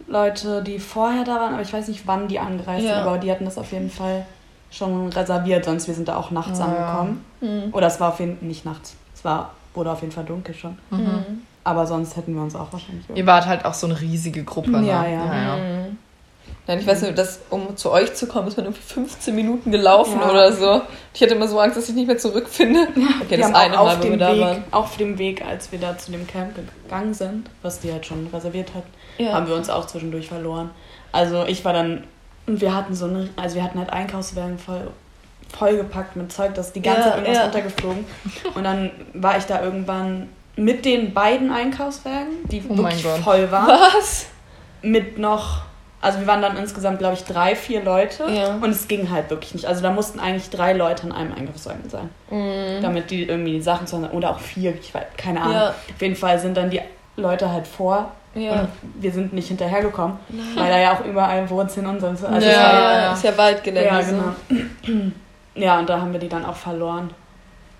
Leute, die vorher da waren, aber ich weiß nicht, wann die angereist Ja. sind, aber die hatten das auf jeden Fall schon reserviert, sonst wir sind da auch nachts Ja. angekommen. Mhm. Oder es war auf jeden Fall nicht nachts. Es war, wurde auf jeden Fall dunkel schon. Mhm. Aber sonst hätten wir uns auch wahrscheinlich. Ihr wart halt auch so eine riesige Gruppe, ne? Ja, ja. Mhm. Nein, ich weiß nicht, dass, um zu euch zu kommen, ist man irgendwie 15 Minuten gelaufen Ja. oder so. Ich hatte immer so Angst, dass ich nicht mehr zurückfinde. Okay, wir das haben eine auch Mal, auf wo wir dem, da Weg, waren. auf dem Weg, als wir da zu dem Camp gegangen sind, was die halt schon reserviert hat, Ja. haben wir uns auch zwischendurch verloren. Also ich war dann, und wir hatten so eine, also wir hatten halt Einkaufswagen voll vollgepackt mit Zeug, das ist die ganze Ja, Zeit irgendwas ja. runtergeflogen. Und dann war ich da irgendwann mit den beiden Einkaufswagen, die Oh wirklich voll waren, Was? mit noch, also wir waren dann insgesamt, glaube ich, drei, vier Leute. Ja. Und es ging halt wirklich nicht. Also da mussten eigentlich drei Leute in einem Einkaufswagen sein Mhm. damit die irgendwie die Sachen zu oder auch vier, ich weiß, keine Ahnung. Ja. Auf jeden Fall sind dann die Leute halt vor Ja. und wir sind nicht hinterhergekommen, weil da ja auch überall Wurzeln und sonst also ja, war ist ja Waldgelände. ja, so. genau. Ja, und da haben wir die dann auch verloren.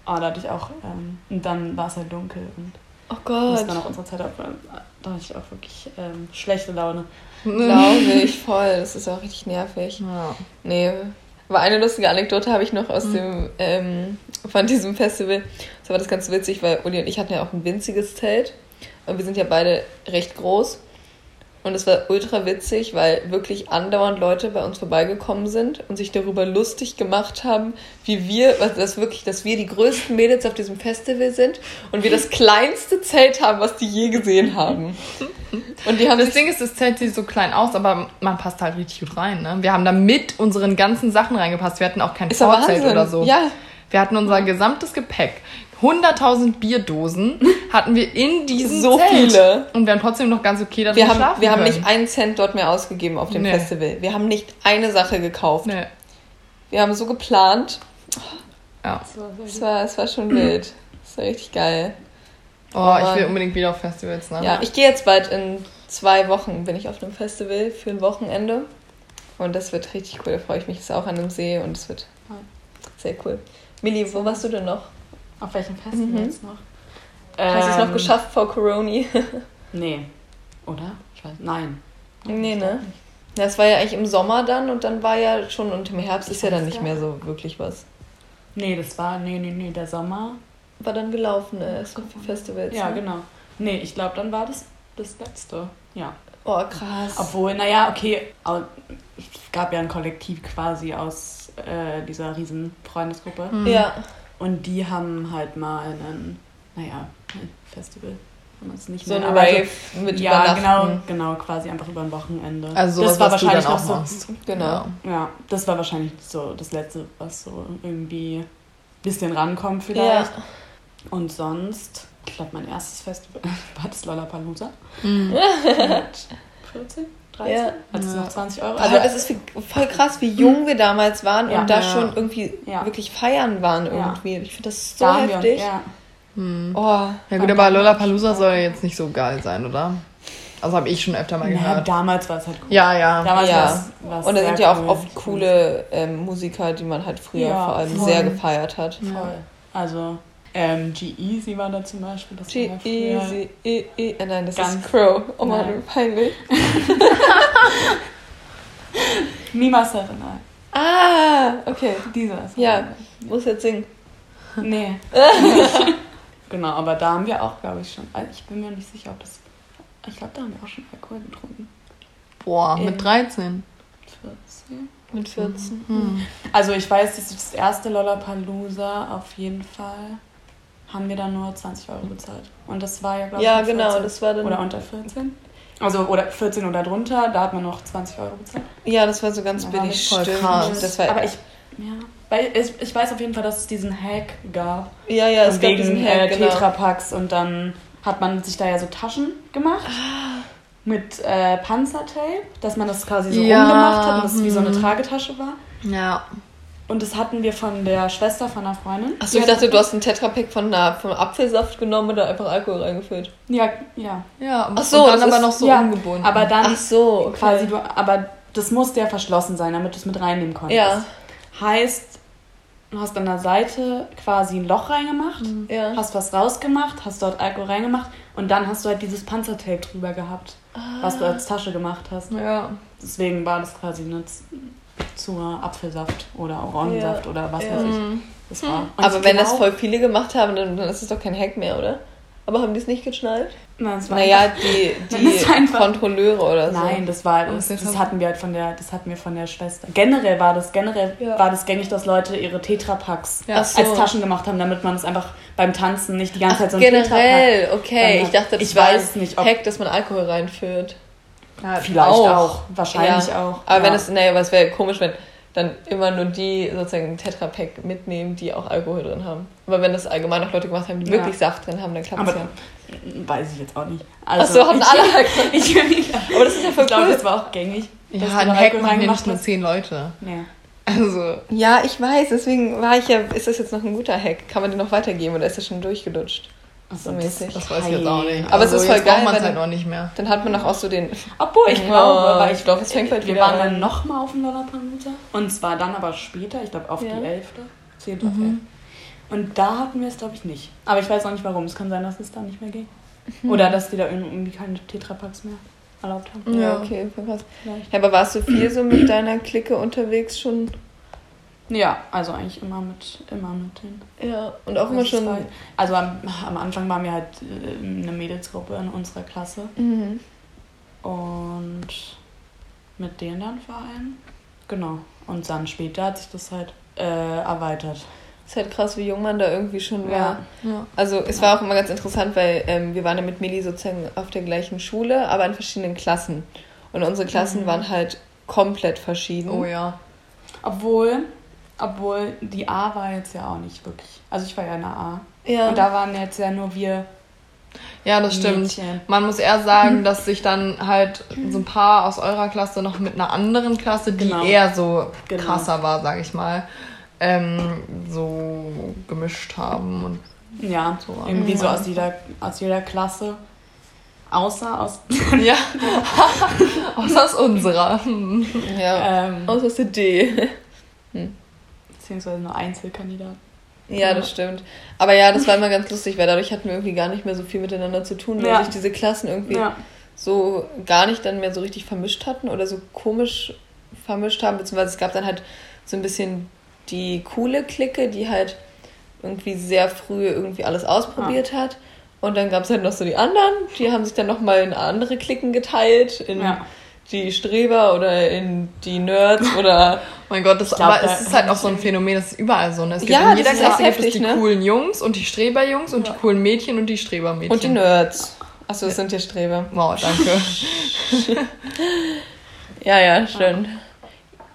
Oh, da hatte ich auch, ähm, und dann war es halt dunkel und Oh Gott. dann auch unsere Zeit aufräumen. Da hatte ich auch wirklich ähm, schlechte Laune. Glaube ich voll. Das ist auch richtig nervig. Ja. Nee. Aber eine lustige Anekdote habe ich noch aus dem, ähm, von diesem Festival. Das war das ganz witzig, weil Uli und ich hatten ja auch ein winziges Zelt. Und wir sind ja beide recht groß. Und es war ultra witzig, weil wirklich andauernd Leute bei uns vorbeigekommen sind und sich darüber lustig gemacht haben, wie wir, was das wirklich, dass wir die größten Mädels auf diesem Festival sind und wir das kleinste Zelt haben, was die je gesehen haben. Und die haben Das Ding ist, das Zelt sieht so klein aus, aber man passt halt richtig gut rein. Ne? Wir haben da mit unseren ganzen Sachen reingepasst. Wir hatten auch kein Vorzelt oder so. Ja, Wir hatten unser gesamtes Gepäck. 100.000 Bierdosen hatten wir in diesem So Zelt. viele. Und wir haben trotzdem noch ganz okay da Wir haben, schlafen wir haben können. nicht einen Cent dort mehr ausgegeben auf dem Nee. Festival. Wir haben nicht eine Sache gekauft. Nee. Wir haben so geplant. Ja. Es war, es war schon wild. Es war richtig geil. Oh, ich will Mann. unbedingt wieder auf Festivals. Ne? Ja, ich gehe jetzt bald in zwei Wochen, bin ich auf einem Festival für ein Wochenende. Und das wird richtig cool. Da freue ich mich. Es ist auch an einem See und es wird sehr cool. Milli, wo warst du denn noch? Auf welchem Festival Mhm. jetzt noch? Hast du es noch Ähm, geschafft vor Corona? Nee. Oder? Ich weiß, nein. nee, ne? Ja, es war ja eigentlich im Sommer dann und dann war ja schon und im Herbst ist ja dann nicht mehr so wirklich was. Nee, das war, nee, nee, nee, der Sommer. War dann gelaufen, ne? Es für Festivals. Ja, ne? genau. Nee, ich glaube, dann war das das letzte. Ja. Oh, krass. Obwohl, naja, okay, es gab ja ein Kollektiv quasi aus äh, dieser riesen Freundesgruppe. Hm. Ja. Und die haben halt mal einen, naja, ein Festival. Kann man es nicht So nennen, ein aber Rave mit Ja, genau, genau, quasi einfach über ein Wochenende. Also das war was du wahrscheinlich dann noch auch so. Genau. Ja. Ja, das war wahrscheinlich so das letzte, was so irgendwie ein bisschen rankommt vielleicht. Ja. Und sonst, ich glaube, mein erstes Festival war das Lollapalooza. Mhm. Mit 14, 13, Ja. als es Ja. noch 20 Euro. Also das ist voll krass, wie jung wir damals waren Ja. und da Ja. schon irgendwie Ja. wirklich feiern waren irgendwie. Ich finde das so da wir, heftig. ja, Hm. Oh, Ja gut, aber Lollapalooza soll jetzt nicht so geil sein, oder? Also habe ich schon öfter mal ja, gehört. damals war es halt cool. Ja, ja. Damals Ja. war's, war's und da sind ja auch cool. oft coole ähm, Musiker, die man halt früher Ja, vor allem voll. sehr gefeiert hat. Voll. Also, ähm, G-Easy war da zum Beispiel. Das war ja früher- G-Easy, e, e, äh, nein, das Ganz- ist Crow. Oh Mann, Nein. peinlich. Nima Serenay. Ah, okay. Dieser ist Ja, muss jetzt singen. Nee. genau, aber da haben wir auch, glaube ich, schon. also Ich bin mir nicht sicher, ob das. Ich glaube, da haben wir auch schon Alkohol getrunken. Boah, Ähm. mit 13. 14. Mit 14. Hm. Also ich weiß, dass das erste Lollapalooza auf jeden Fall haben wir dann nur 20 Euro bezahlt. Und das war ja, glaube ich, Ja, genau, 14. das war dann. Oder unter 14. Also, oder 14 oder drunter, da hat man noch 20 Euro bezahlt. Ja, das war so ganz billig, voll stimmt. krass. Das war, Aber ich, ja, weil ich, ich weiß auf jeden Fall, dass es diesen Hack gab. ja, ja, es gab diesen äh, Hack, genau. Tetrapacks und dann hat man sich da ja so Taschen gemacht. Ah. Mit äh, Panzertape, dass man das quasi so Ja, rumgemacht hat und das wie so eine hm. Tragetasche war. Ja. Und das hatten wir von der Schwester von einer Freundin. Achso, ich dachte, du hast einen Tetrapack von einer, vom Apfelsaft genommen und da einfach Alkohol reingefüllt. Ja, ja. Ja, Ach so, dann das aber ist- noch so ja, umgebunden. Aber dann Ach so, okay. quasi du, aber das musste ja verschlossen sein, damit du es mit reinnehmen konntest. Ja, Heißt, du hast an der Seite quasi ein Loch reingemacht, ja. hast was rausgemacht, hast dort Alkohol reingemacht und dann hast du halt dieses Panzertape drüber gehabt, was Ah. du als Tasche gemacht hast. ja. Deswegen war das quasi eine zur Apfelsaft oder Orangensaft oder was Ja. weiß ich. Mhm. Das war. Und Aber ich wenn das glaub- voll viele gemacht haben, dann, dann ist es doch kein Hack mehr, oder? Aber haben die es nicht geschnallt? Nein, das war Naja, die, Das die Kontrolleure oder so. Nein, das war das, das das hat- hatten wir halt von der das hatten wir von der Schwester. Generell war das generell Ja. war das gängig, dass Leute ihre Tetrapacks Ja. Ach so. als Taschen gemacht haben, damit man es einfach beim Tanzen nicht die ganze Zeit so ein Generell, okay. Ich dachte, das ich war weiß ein nicht, ob- Hack, dass man Alkohol reinführt. Ja Vielleicht auch, wahrscheinlich Ja. auch. Aber ja. wenn es, naja, aber es wäre komisch, wenn dann immer nur die sozusagen ein Tetrapack mitnehmen, die auch Alkohol drin haben. Aber wenn das allgemein auch Leute gemacht haben, die Ja. wirklich Saft drin haben, dann klappt es aber ja. weiß ich jetzt auch nicht. Ach so, haben ich, alle ich, Aber das ist ja voll ich glaube, cool. das war auch gängig. Ja, ein Hack machen ja reingemacht nicht nur zehn Leute. Nee. Also, Ja, ich weiß, deswegen war ich ja, ist das jetzt noch ein guter Hack? Kann man den noch weitergeben oder ist das schon durchgelutscht? So mäßig. das weiß ich jetzt auch nicht. Aber es also, ist voll jetzt geil, braucht man es weil halt dann- auch nicht mehr. Dann hat man noch auch so den. Obwohl, ich Ja, glaube, aber ich ich glaub, es fängt bald Wir waren an. dann nochmal auf dem Lollapalooza. Und zwar dann aber später, ich glaube auf Ja. die 11. 10. auf 11. Und da hatten wir es, glaube ich, nicht. Aber ich weiß auch nicht warum. Es kann sein, dass es da nicht mehr ging. Oder dass die da irgendwie keine Tetrapacks mehr erlaubt haben. Ja, Ja. okay. Vielleicht. Ja, aber warst du viel so mit deiner Clique unterwegs schon? Ja, also eigentlich immer mit, immer mit den. Ja, und auch immer schon. war- Also am, am Anfang waren wir halt äh, eine Mädelsgruppe in unserer Klasse. Mhm. Und mit denen dann vor allem. Genau. Und dann später hat sich das halt äh, erweitert. Ist halt krass, wie jung man da irgendwie schon war. Ja. Ja. Also es war auch immer ganz interessant, weil ähm, wir waren ja mit Milli sozusagen auf der gleichen Schule, aber in verschiedenen Klassen. Und unsere Klassen Mhm. waren halt komplett verschieden. Oh ja. Obwohl, obwohl die A war jetzt ja auch nicht wirklich. Also ich war ja in der A. Ja. Und da waren jetzt ja nur wir Ja, das stimmt. Mädchen. Man muss eher sagen, dass sich dann halt so ein paar aus eurer Klasse noch mit einer anderen Klasse, die Genau. eher so Genau. krasser war, sag ich mal, ähm, so gemischt haben. Und Ja, So, irgendwie so aus jeder, aus jeder Klasse. Außer aus. ja, außer aus unserer. Hm. ja. Ähm, Aus aus der D. beziehungsweise nur Einzelkandidaten. Ja, das stimmt. Aber ja, das war immer ganz lustig, weil dadurch hatten wir irgendwie gar nicht mehr so viel miteinander zu tun, weil Ja. sich diese Klassen irgendwie Ja. so gar nicht dann mehr so richtig vermischt hatten oder so komisch vermischt haben, beziehungsweise es gab dann halt so ein bisschen die coole Clique, die halt irgendwie sehr früh irgendwie alles ausprobiert hat. Und dann gab es halt noch so die anderen, die haben sich dann nochmal in andere Cliquen geteilt, in Ja. Die Streber oder in die Nerds oder mein Gott, das, glaub, aber da es ist halt auch so ein Phänomen, das ist überall so. Ne? Es gibt Ja, in jeder Klasse echt gibt es heftig, die ne? coolen Jungs und die Streberjungs und die coolen Mädchen und die Strebermädchen. Und die Nerds. Achso, das sind ja Streber. Wow, danke. Ja, ja, schön.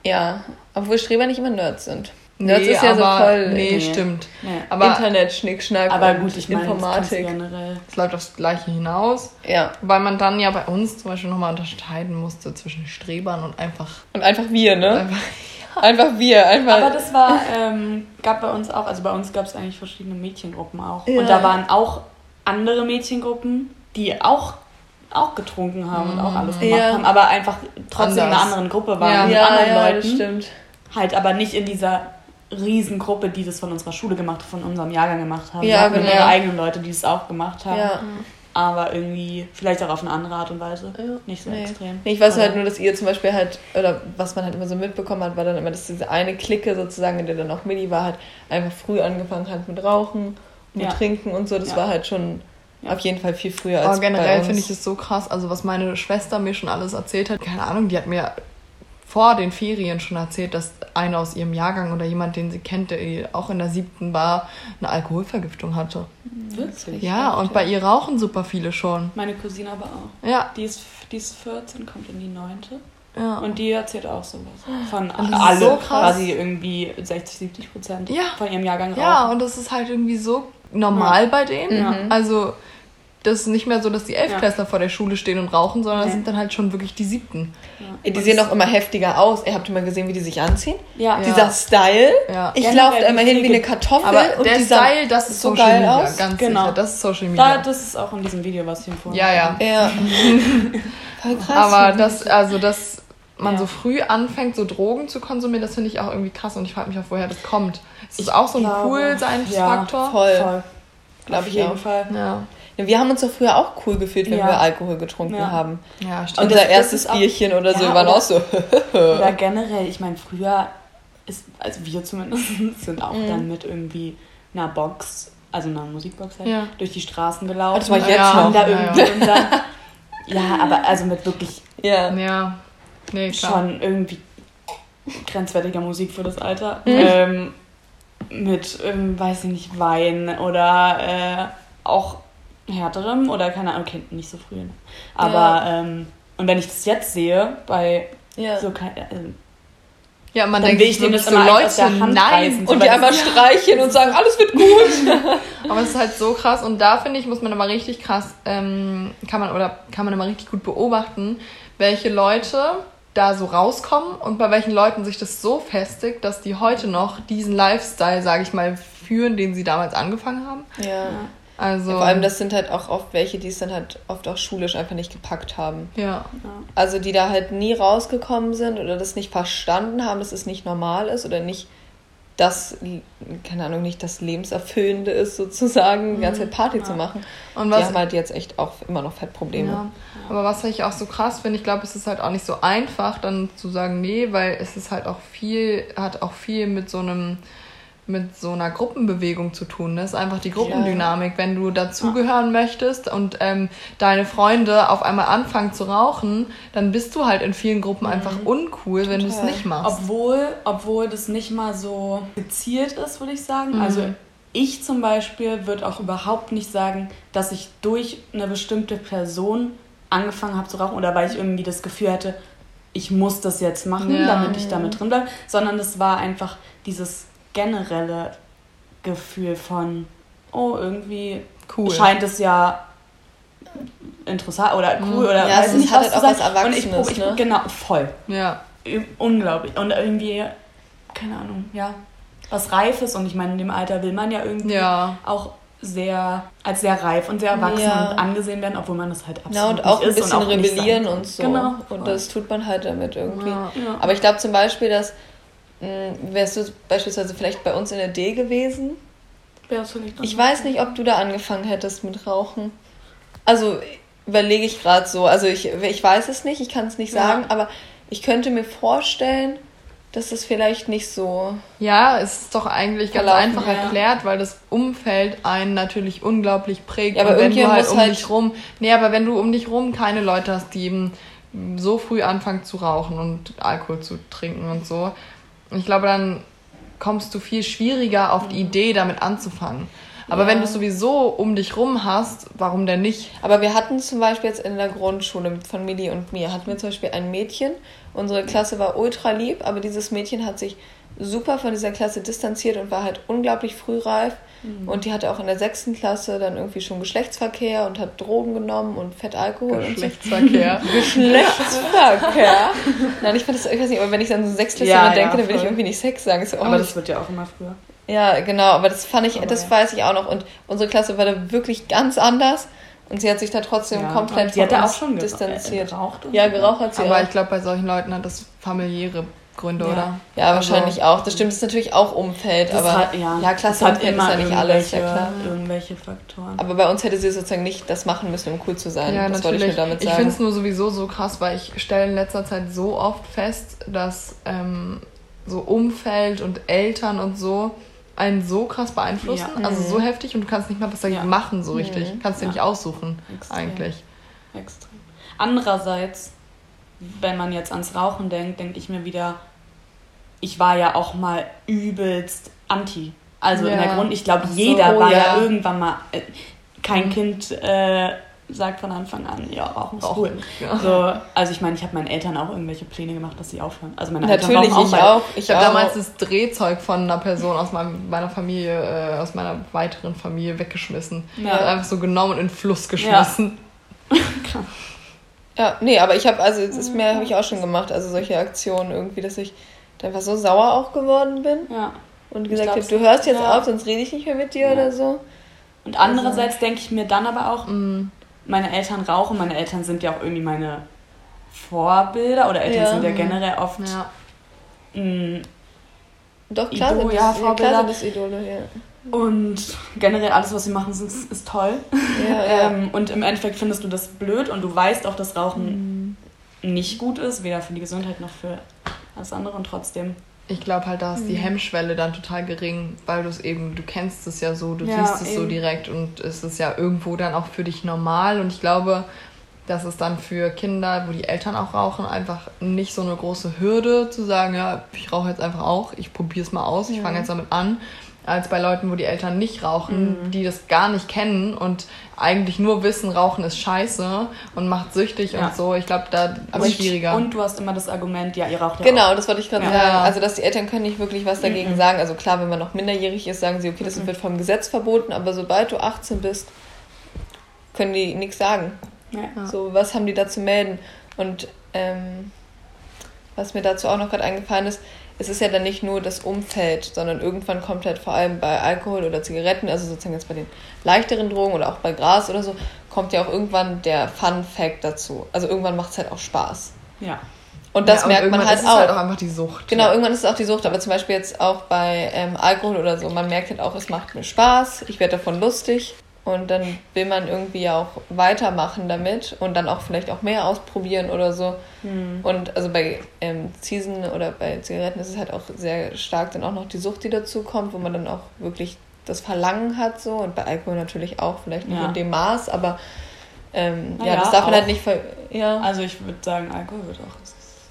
Ja, obwohl Streber nicht immer Nerds sind. Nerds nee, ist ja aber, so voll Nee, Nee. stimmt. Nee. Aber Internet, Schnickschnack Aber gut, ich meine, das Informatik. generell. es läuft aufs Gleiche hinaus. Ja, Weil man dann ja bei uns zum Beispiel nochmal unterscheiden musste zwischen Strebern und einfach. und einfach wir, ne? einfach Einfach wir, einfach. Aber das war, ähm, gab bei uns auch, also bei uns gab es eigentlich verschiedene Mädchengruppen auch. Ja. Und da waren auch andere Mädchengruppen, die auch, auch getrunken haben und auch alles gemacht Ja. haben, aber einfach trotzdem in einer Anders. anderen Gruppe waren Ja. mit ja, anderen ja, Leuten. das stimmt. Halt aber nicht in dieser Riesengruppe, die das von unserer Schule gemacht, von unserem Jahrgang gemacht haben. Ja, genau. ihre eigenen Leute, die es auch gemacht haben. Ja. Aber irgendwie, vielleicht auch auf eine andere Art und Weise. Ja. Nicht so Nee. extrem. Nee, ich weiß Oder- halt nur, dass ihr zum Beispiel halt, oder was man halt immer so mitbekommen hat, war dann immer, dass diese eine Clique sozusagen, in der dann auch Milli war, halt einfach früh angefangen hat mit Rauchen und Ja. mit Trinken und so. Das Ja. war halt schon Ja. auf jeden Fall viel früher Aber als bei generell finde ich es so krass, also was meine Schwester mir schon alles erzählt hat, keine Ahnung, die hat mir vor den Ferien schon erzählt, dass einer aus ihrem Jahrgang oder jemand, den sie kennt, der auch in der siebten war, eine Alkoholvergiftung hatte. Wirklich? Ja, und bei ihr rauchen super viele schon. Meine Cousine aber auch. Ja, Die ist, die ist 14, kommt in die 9. ja. Und die erzählt auch sowas. Von alle so quasi irgendwie 60, 70 Prozent Ja. von ihrem Jahrgang Ja, rauchen. und das ist halt irgendwie so normal bei denen. Ja. Also, das ist nicht mehr so, dass die Elfklässler vor der Schule stehen und rauchen, sondern das Nee. sind dann halt schon wirklich die siebten. Ey, Die sehen auch immer heftiger aus. Ihr habt ihr mal gesehen, wie die sich anziehen? Ja. Ja. Dieser Style. Ja. Ich laufe da immer hin wie eine Kartoffel. Aber und der Style, das ist so Social geil Media, aus. ganz Genau. sicher. Das ist Social Media. Da, das ist auch in diesem Video, was ich empfohlen Ja, ja. habe. Ja. Voll krass. Aber das, also dass man Ja. so früh anfängt, so Drogen zu konsumieren, das finde ich auch irgendwie krass und ich frage mich auch, woher das kommt. Es ist Ich auch so ein glaube, Cool-Seinsfaktor. voll. Voll. Glaub Auf ich jeden auch. Fall. Ja. Ja, wir haben uns doch früher auch cool gefühlt, wenn Ja. wir Alkohol getrunken Ja. haben. ja, Und stimmt. Unser das- das erstes auch- Bierchen oder so Ja, waren oder- auch so. Oder generell, ich meine, früher ist, also wir zumindest, sind auch Mhm. dann mit irgendwie einer Box, also einer Musikbox halt, Ja. durch die Straßen gelaufen. Das war jetzt Ja. noch. da Ja, irgendwie ja. unser. Ja, aber also mit wirklich Ja. Ja. Nee, klar. schon irgendwie grenzwertiger Musik für das Alter. Mhm. Ähm, mit, ähm, weiß ich nicht, Wein oder äh, auch härterem oder keine Ahnung, okay, nicht so früh. ne? Aber, ähm, und wenn ich das jetzt sehe, bei ja. so kein, äh, Ja, man Dann denkt will ich wirklich das so, immer Leute, Hand nein. reißen. Und die einmal streicheln und sagen, alles wird gut. Aber es ist halt so krass und da finde ich, muss man aber richtig krass, ähm, kann man oder kann man immer richtig gut beobachten, welche Leute da so rauskommen und bei welchen Leuten sich das so festigt, dass die heute noch diesen Lifestyle, sage ich mal, führen, den sie damals angefangen haben. Ja. Also Vor allem, das sind halt auch oft welche, die es dann halt oft auch schulisch einfach nicht gepackt haben. ja, Also die da halt nie rausgekommen sind oder das nicht verstanden haben, dass es nicht normal ist oder nicht das, keine Ahnung, nicht das Lebenserfüllende ist, sozusagen, die ganze Zeit Party zu machen. und Die was haben halt jetzt echt auch immer noch Fettprobleme. Ja. Aber was ich auch so krass finde, ich glaube, es ist halt auch nicht so einfach, dann zu sagen, nee, weil es ist halt auch viel, hat auch viel mit so einem, mit so einer Gruppenbewegung zu tun. Das ist einfach die Gruppendynamik. Wenn du dazugehören möchtest und ähm, deine Freunde auf einmal anfangen zu rauchen, dann bist du halt in vielen Gruppen einfach uncool, wenn du es Total. nicht machst. Obwohl, obwohl das nicht mal so gezielt ist, würde ich sagen. Mhm. Also ich zum Beispiel würde auch überhaupt nicht sagen, dass ich durch eine bestimmte Person angefangen habe zu rauchen oder weil ich irgendwie das Gefühl hatte, ich muss das jetzt machen, Ja. damit ich damit drin bleibe, sondern es war einfach dieses generelle Gefühl von, oh, irgendwie Cool. scheint es ja interessant oder cool oder Ja, weiß es ich nicht, hat was halt auch was Und ich, ich, ne? Genau, voll Ja. unglaublich. Und irgendwie, keine Ahnung, ja, was Reifes. Und ich meine, in dem Alter will man ja irgendwie Ja. auch sehr, als sehr reif und sehr erwachsen Ja. und angesehen werden, obwohl man das halt absolut Ja, und auch nicht ein ist bisschen und auch rebellieren und so. Genau. Und das tut man halt damit irgendwie. Ja. Aber ich glaube zum Beispiel, dass wärst du beispielsweise vielleicht bei uns in der D gewesen. Wärst du nicht Ich weiß nicht, ob du da angefangen hättest mit Rauchen. Also überlege ich gerade so. Also ich, ich weiß es nicht, ich kann es nicht Ja. sagen, aber ich könnte mir vorstellen, dass es vielleicht nicht so. Ja, es ist doch eigentlich ganz einfach ja. erklärt, weil das Umfeld einen natürlich unglaublich prägt. Ja, aber und wenn du halt muss um halt- dich rum, nee, aber wenn du um dich rum keine Leute hast, die eben so früh anfangen zu rauchen und Alkohol zu trinken und so, Ich glaube, dann kommst du viel schwieriger auf die Idee, damit anzufangen. Aber wenn du es sowieso um dich rum hast, warum denn nicht? Aber wir hatten zum Beispiel jetzt in der Grundschule von Millie und mir, hatten wir zum Beispiel ein Mädchen. Unsere Klasse war ultra lieb, aber dieses Mädchen hat sich super von dieser Klasse distanziert und war halt unglaublich frühreif. Mhm. Und die hatte auch in der sechsten Klasse dann irgendwie schon Geschlechtsverkehr und hat Drogen genommen und Fettalkohol. Geschlechtsverkehr. Und so. Geschlechtsverkehr. Nein, ich fand das, ich weiß nicht, aber wenn ich dann so Sechstklässler Ja, denke, ja, dann will ich irgendwie nicht Sex sagen. So, oh, Aber das wird ja auch immer früher. ja, genau, aber das fand ich, Aber das ja. weiß ich auch noch. Und unsere Klasse war da wirklich ganz anders. Und sie hat sich da trotzdem Ja, komplett die hat auch schon distanziert. geraucht Ja, so. geraucht hat sie Aber auch. ich glaube, bei solchen Leuten hat das familiäre Gründe, Ja. oder? Ja, Also- wahrscheinlich auch. Das stimmt, das ist natürlich auch Umfeld, aber hat, ja, ja, das Klasse hat Umfeld ist immer ja nicht alles, ja klar. irgendwelche Faktoren. Aber bei uns hätte sie sozusagen nicht das machen müssen, um cool zu sein. Ja, das wollte ich natürlich. nur damit Ich sagen. finde es nur sowieso so krass, weil ich stelle in letzter Zeit so oft fest, dass ähm, so Umfeld und Eltern und so einen so krass beeinflussen. Ja. Also Mhm. so heftig und du kannst nicht mal was dagegen machen, so richtig. Mhm. Kannst dir nicht aussuchen, Extrem. eigentlich. Extrem. Andererseits, wenn man jetzt ans Rauchen denkt, denke ich mir wieder, ich war ja auch mal übelst anti. Also in Ja. der Grund, ich glaube, so, jeder war ja. ja. irgendwann mal, äh, kein Mhm. Kind äh, sagt von Anfang an, ja, Rauchen ist Rauchen, cool. ja. So, also ich meine, ich habe meinen Eltern auch irgendwelche Pläne gemacht, dass sie aufhören. Also meine Natürlich, Eltern rauchen ich auch. Ich habe auch. damals das Drehzeug von einer Person aus meinem, meiner Familie, äh, aus meiner weiteren Familie weggeschmissen. Ja. Einfach so genommen und in den Fluss geschmissen. Ja, nee, aber ich habe, also das ist mir, habe ich auch schon gemacht, also solche Aktionen irgendwie, dass ich da einfach so sauer auch geworden bin Ja. und gesagt habe, du hörst jetzt ja. auf, sonst rede ich nicht mehr mit dir Ja. oder so. Und andererseits denke ich mir dann aber auch, Mm. meine Eltern rauchen, meine Eltern sind ja auch irgendwie meine Vorbilder oder Eltern Ja. sind ja generell oft Ja. mh, Doch, klar Idol, sind ja, das, ja, Vorbilder. klar sind das Idole, ja. Und generell alles, was sie machen, ist, ist toll. Ja, ja. Ähm, und im Endeffekt findest du das blöd und du weißt auch, dass Rauchen Mhm. nicht gut ist, weder für die Gesundheit noch für alles andere und trotzdem. Ich glaube halt, da ist Mhm. die Hemmschwelle dann total gering, weil du es eben, du kennst es ja so, du Ja, siehst es so eben. direkt und es ist ja irgendwo dann auch für dich normal. Und ich glaube, das ist dann für Kinder, wo die Eltern auch rauchen, einfach nicht so eine große Hürde zu sagen, ja, ich rauche jetzt einfach auch, ich probiere es mal aus, ich Mhm. fange jetzt damit an, als bei Leuten, wo die Eltern nicht rauchen, Mhm. die das gar nicht kennen und eigentlich nur wissen, Rauchen ist scheiße und macht süchtig Ja. und so. Ich glaube, da Aber ist es schwieriger. Und du hast immer das Argument, ja, ihr raucht ja Genau, auch. das wollte ich gerade Ja. sagen. Also, dass die Eltern können nicht wirklich was dagegen Mhm. sagen. Also klar, wenn man noch minderjährig ist, sagen sie, okay, das Mhm. wird vom Gesetz verboten, aber sobald du 18 bist, können die nichts sagen. Ja. So, was haben die da zu melden? Und ähm, was mir dazu auch noch gerade eingefallen ist, es ist ja dann nicht nur das Umfeld, sondern irgendwann kommt halt vor allem bei Alkohol oder Zigaretten, also sozusagen jetzt bei den leichteren Drogen oder auch bei Gras oder so, kommt ja auch irgendwann der Fun-Fact dazu. Also irgendwann macht es halt auch Spaß. ja. Und das Ja, merkt man halt ist es auch. halt auch einfach die Sucht. Genau, irgendwann ist es auch die Sucht, aber zum Beispiel jetzt auch bei ähm, Alkohol oder so, man merkt halt auch, es macht mir Spaß, ich werde davon lustig und dann will man irgendwie ja auch weitermachen damit und dann auch vielleicht auch mehr ausprobieren oder so. Hm. Und also bei ähm, Ziesen oder bei Zigaretten ist es halt auch sehr stark dann auch noch die Sucht, die dazu kommt, wo man dann auch wirklich das Verlangen hat so und bei Alkohol natürlich auch, vielleicht nicht Ja. in dem Maß, aber ähm, ja, ja, das darf man halt nicht ver ja. Also ich würde sagen, Alkohol wird auch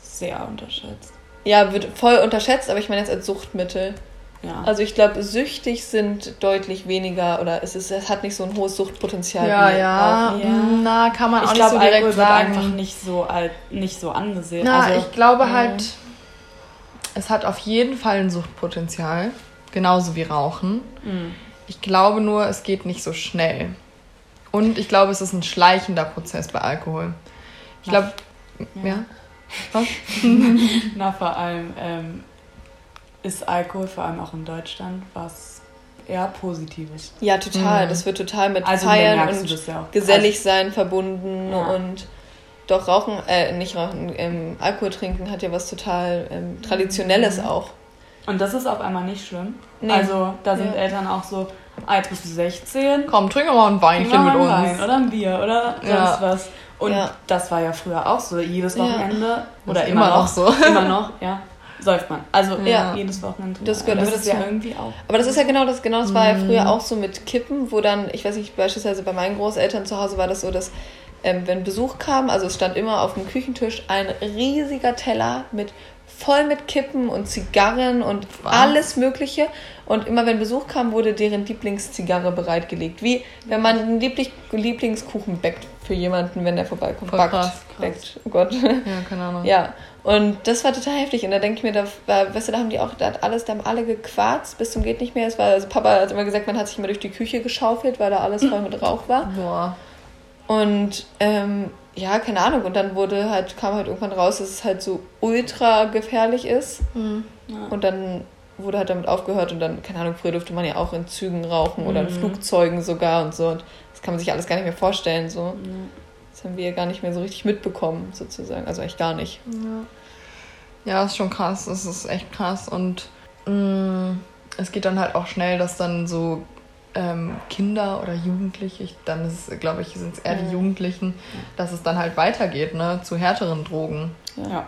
sehr unterschätzt. ja, wird voll unterschätzt, aber ich meine jetzt als Suchtmittel. Ja. Also ich glaube, süchtig sind deutlich weniger oder es, ist, es hat nicht so ein hohes Suchtpotenzial. Ja, ja, Rauchen. Ja. Na, kann man auch ich nicht so direkt Alkohol sagen. wird einfach nicht so, alt, nicht so angesehen. Na, also, ich glaube ja. halt, es hat auf jeden Fall ein Suchtpotenzial. Genauso wie Rauchen. mh. Ich glaube nur, es geht nicht so schnell. Und ich glaube, es ist ein schleichender Prozess bei Alkohol. Ich glaube, ja. Was? Na, vor allem ähm, ist Alkohol, vor allem auch in Deutschland, was eher Positives. Ja, total. Mhm. Das wird total mit Also Feiern merkst du und das ja auch. gesellig sein verbunden Ja. und doch Rauchen, äh, nicht Rauchen, ähm, Alkohol trinken hat ja was total ähm, Traditionelles auch. Also, und das ist auf einmal nicht schlimm. Nee. Also da sind Ja. Eltern auch so, ah, jetzt bist du 16, Komm, trink doch mal ein Weinchen mit uns. Wein oder ein Bier oder sonst was. Und Ja. das war ja früher auch so, jedes. Wochenende oder immer, immer noch so. Immer noch, ja. Säuft man. Also Ja. jedes Wochenende. Das gehört Und das aber ist ja irgendwie auch. Aber das ist ja genau das, genau das war ja Mhm. früher auch so mit Kippen, wo dann, ich weiß nicht, beispielsweise bei meinen Großeltern zu Hause war das so, dass ähm, wenn Besuch kam, also es stand immer auf dem Küchentisch ein riesiger Teller mit voll mit Kippen und Zigarren und Was? alles Mögliche. Und immer wenn Besuch kam, wurde deren Lieblingszigarre bereitgelegt. Wie wenn man einen Lieblich Lieblingskuchen backt für jemanden, wenn der vorbeikommt. Voll Backt, krass, backt. Oh Gott. Ja, keine Ahnung. Ja, und das war total heftig. Und da denke ich mir, da, war- weißt du, da haben die auch, da hat alles, da haben alle gequarzt bis zum geht nicht mehr. Es war, also Papa hat immer gesagt, man hat sich immer durch die Küche geschaufelt, weil da alles voll mit Rauch war. Boah. Und ähm, ja, keine Ahnung. Und dann wurde halt, kam halt irgendwann raus, dass es halt so ultra gefährlich ist. Und dann wurde halt damit aufgehört und dann, keine Ahnung, früher durfte man ja auch in Zügen rauchen oder in Flugzeugen sogar und so. Und das kann man sich alles gar nicht mehr vorstellen. So. Das haben wir ja gar nicht mehr so richtig mitbekommen, sozusagen. Also eigentlich gar nicht. Ja, ist schon krass. Das ist echt krass. Und mh, es geht dann halt auch schnell, dass dann so ähm, Kinder oder Jugendliche, ich, dann ist es, glaube ich, sind es eher die Jugendlichen, dass es dann halt weitergeht, ne, zu härteren Drogen. Ja.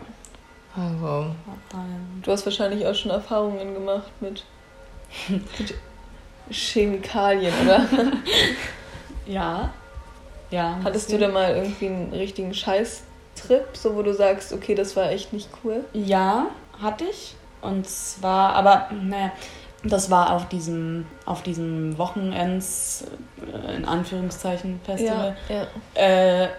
Also, Du hast wahrscheinlich auch schon Erfahrungen gemacht mit, mit Chemikalien, oder? Ja. Ja. Hattest du da mal irgendwie einen richtigen Scheißtrip, so wo du sagst, okay, das war echt nicht cool? Ja, hatte ich. Und zwar, aber naja, das war auf diesem, auf diesem Wochenends, äh, in Anführungszeichen, Festival. ja. Äh,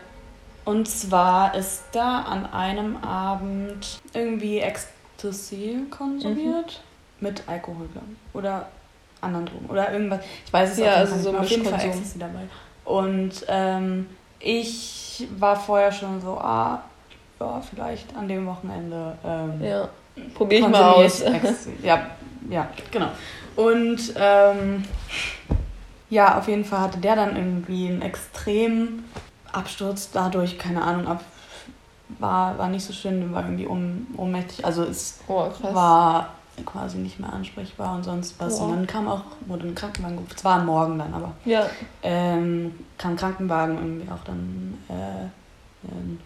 und zwar ist da an einem Abend irgendwie Ecstasy konsumiert mit Alkohol, glaube ich. Oder anderen Drogen. Oder irgendwas. Ich weiß es Ja, jeden also so nicht mehr. Auf jeden Fall. Ecstasy dabei. Und ähm, ich war vorher schon so, ah, ja, vielleicht an dem Wochenende. Ähm, Ja. Probier ich mal aus. Ja, ja, genau. Und ähm, ja, auf jeden Fall hatte der dann irgendwie einen extremen Absturz dadurch, keine Ahnung, ab, war, war nicht so schön, war irgendwie ohnmächtig. Also es Oh, war quasi nicht mehr ansprechbar und sonst was. Wow. Und dann kam auch, wurde ein Krankenwagen gerufen. Es war am Morgen dann, aber Ja. ähm, kam Krankenwagen irgendwie auch dann äh, ein